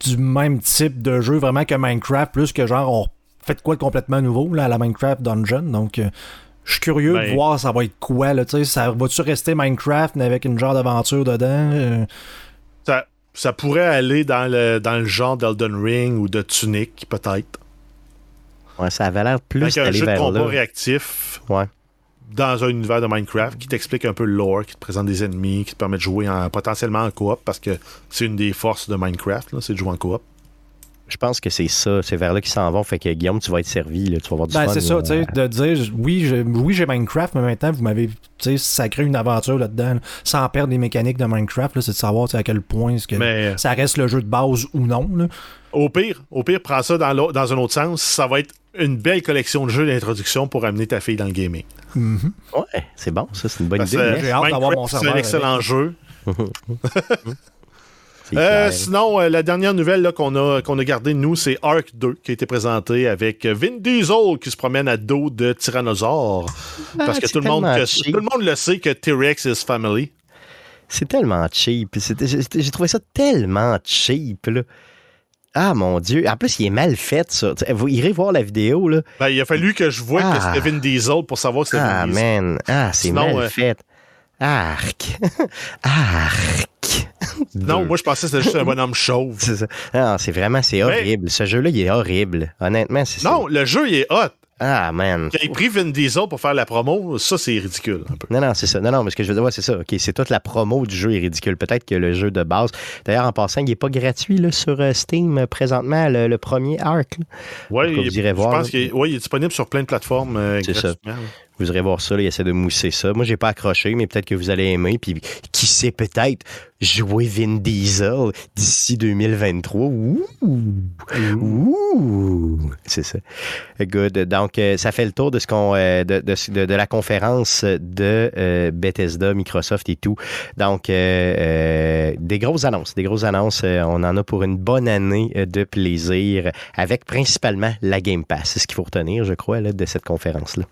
du même type de jeu vraiment que Minecraft, plus que genre on fait quoi de complètement nouveau là, à la Minecraft Dungeon? Donc euh, je suis curieux de ben. voir ça va être quoi. Là, ça va-tu rester Minecraft mais avec une genre d'aventure dedans? Euh? Ça, ça, pourrait aller dans le, dans le genre d'Elden Ring ou de Tunic, peut-être. Ouais, ça avait l'air plus Avec un jeu de combat réactif. Ouais dans un univers de Minecraft qui t'explique un peu le lore, qui te présente des ennemis, qui te permet de jouer en, potentiellement en coop parce que c'est une des forces de Minecraft, c'est de jouer en coop. Je pense que c'est ça, c'est vers là qu'ils s'en vont. Fait que Guillaume, tu vas être servi, là, tu vas avoir du ben, C'est ça, tu sais, de dire oui, j'ai, oui, Minecraft, mais maintenant, vous m'avez sacré une aventure là-dedans, sans perdre les mécaniques de Minecraft. c'est de savoir à quel point que ça reste le jeu de base ou non. Au pire, au pire, prends ça dans, dans un autre sens, ça va être une belle collection de jeux d'introduction pour amener ta fille dans le gaming. Mm-hmm. Ouais, c'est bon, ça, c'est une bonne idée. J'ai hâte d'avoir mon C'est un excellent jeu. Euh, sinon, euh, la dernière nouvelle qu'on a, qu'on a gardée, nous, c'est Arc 2 qui a été présenté avec Vin Diesel qui se promène à dos de Tyrannosaure. Ah, parce que tout le, monde, tout le monde le sait que T-Rex is family. C'est tellement cheap. J'ai trouvé ça tellement cheap. Là. Ah mon Dieu. En plus, il est mal fait, ça. Vous irez voir la vidéo, là. Ben, il a fallu que je voie que c'était ah. Vin Diesel pour savoir que c'était ah, Vin Diesel. Ah, man. Ah, c'est mal euh, fait. Arc. Arc. non, moi, je pensais que c'était juste un bonhomme chauve. C'est ça. Non, c'est vraiment, c'est horrible. Ce jeu-là, il est horrible. Honnêtement, c'est Non, le jeu, il est hot. Ah, man. Qu'il ait pris Vin Diesel pour faire la promo, ça, c'est ridicule. Un peu. Non, non, c'est ça. Non, non, mais ce que je veux dire, c'est ça. OK, c'est toute la promo du jeu est ridicule. Peut-être que le jeu de base. D'ailleurs, en passant, il n'est pas gratuit là, sur euh, Steam euh, présentement, le, premier Arc. Oui, je pense qu'il est, ouais, il est disponible sur plein de plateformes euh, C'est ça. Vous irez voir ça, là, il essaie de mousser ça. Moi, j'ai pas accroché, mais peut-être que vous allez aimer. Puis, qui sait, peut-être jouer Vin Diesel d'ici 2023. Ouh! Ouh! C'est ça. Good. Donc, euh, ça fait le tour de ce qu'on euh, de, de, de, la conférence de euh, Bethesda, Microsoft et tout. Donc, des grosses annonces. Des grosses annonces. on en a pour une bonne année de plaisir avec principalement la Game Pass. C'est ce qu'il faut retenir, je crois, là, de cette conférence-là.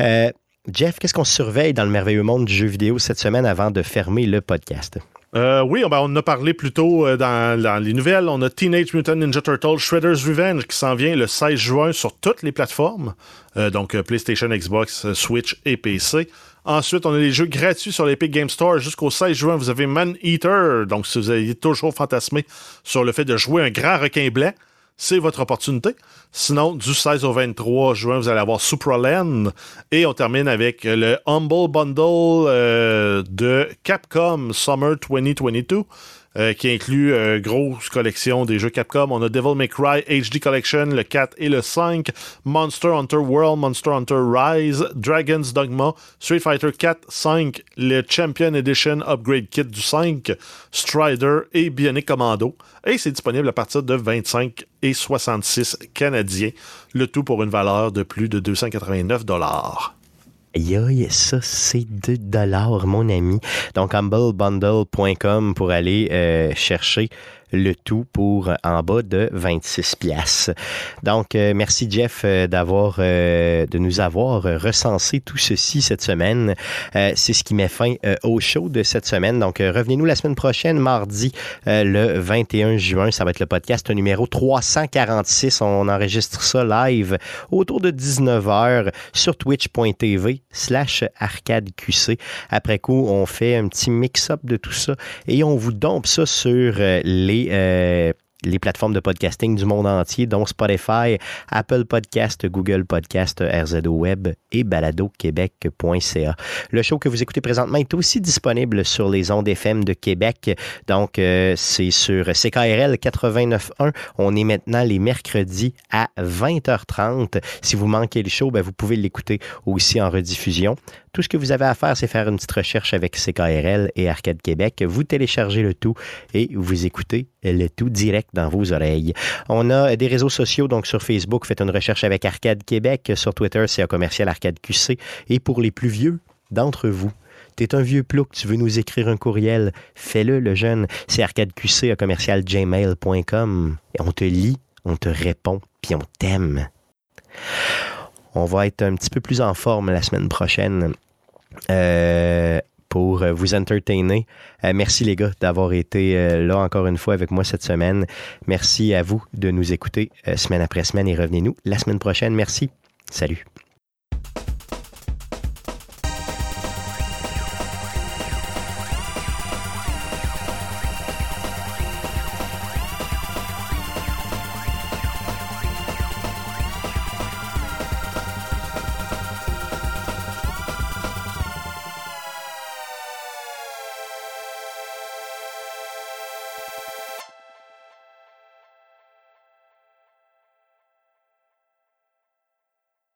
Euh, Jeff, qu'est-ce qu'on surveille dans le merveilleux monde du jeu vidéo cette semaine avant de fermer le podcast? Euh, oui, ben, on en a parlé plus tôt euh, dans, les nouvelles. On a Teenage Mutant Ninja Turtle Shredder's Revenge qui s'en vient le 16 juin sur toutes les plateformes, donc PlayStation, Xbox, Switch et PC. Ensuite, on a les jeux gratuits sur l'Epic Game Store. Jusqu'au 16 juin, vous avez Man Eater. Donc, si vous avez toujours fantasmé sur le fait de jouer un grand requin blanc, c'est votre opportunité. Sinon, du 16 au 23 juin, vous allez avoir Supraland. Et on termine avec le Humble Bundle euh, de Capcom Summer 2022. Euh, qui inclut euh, grosse collection des jeux Capcom. On a Devil May Cry HD Collection, le 4 et le 5, Monster Hunter World, Monster Hunter Rise, Dragon's Dogma, Street Fighter 4, 5, le Champion Edition Upgrade Kit du 5, Strider et Bionic Commando. Et c'est disponible à partir de 25 et 66 canadiens, le tout pour une valeur de plus de 289 dollars. Aïe, ça, c'est 2 dollars, mon ami. Donc, humblebundle.com pour aller euh, chercher le tout pour en bas de 26 pièces. Donc, euh, merci Jeff euh, d'avoir, euh, de nous avoir recensé tout ceci cette semaine. Euh, c'est ce qui met fin euh, au show de cette semaine. Donc, euh, revenez-nous la semaine prochaine, mardi, le 21 juin. Ça va être le podcast numéro 346. On enregistre ça live autour de 19h sur twitch.tv slash arcadeqc. Après coup, on fait un petit mix-up de tout ça et on vous dompe ça sur les euh, les plateformes de podcasting du monde entier, dont Spotify, Apple Podcast, Google Podcast, RZO Web et baladoquebec.ca. Le show que vous écoutez présentement est aussi disponible sur les ondes FM de Québec. Donc, euh, c'est sur CKRL 89.1. On est maintenant les mercredis à 20h30. Si vous manquez le show, ben, vous pouvez l'écouter aussi en rediffusion. Tout ce que vous avez à faire, c'est faire une petite recherche avec CKRL et Arcade Québec. Vous téléchargez le tout et vous écoutez le tout direct dans vos oreilles. On a des réseaux sociaux, donc sur Facebook, faites une recherche avec Arcade Québec. Sur Twitter, c'est un commercial Arcade QC. Et pour les plus vieux d'entre vous, T'es un vieux plouc, tu veux nous écrire un courriel, fais-le, le jeune. C'est arcadeqc à commercial gmail.com. On te lit, on te répond, puis on t'aime. On va être un petit peu plus en forme la semaine prochaine. Euh, pour vous entertainer. Euh, merci les gars d'avoir été euh, là encore une fois avec moi cette semaine. Merci à vous de nous écouter semaine après semaine et revenez-nous la semaine prochaine. Merci. Salut.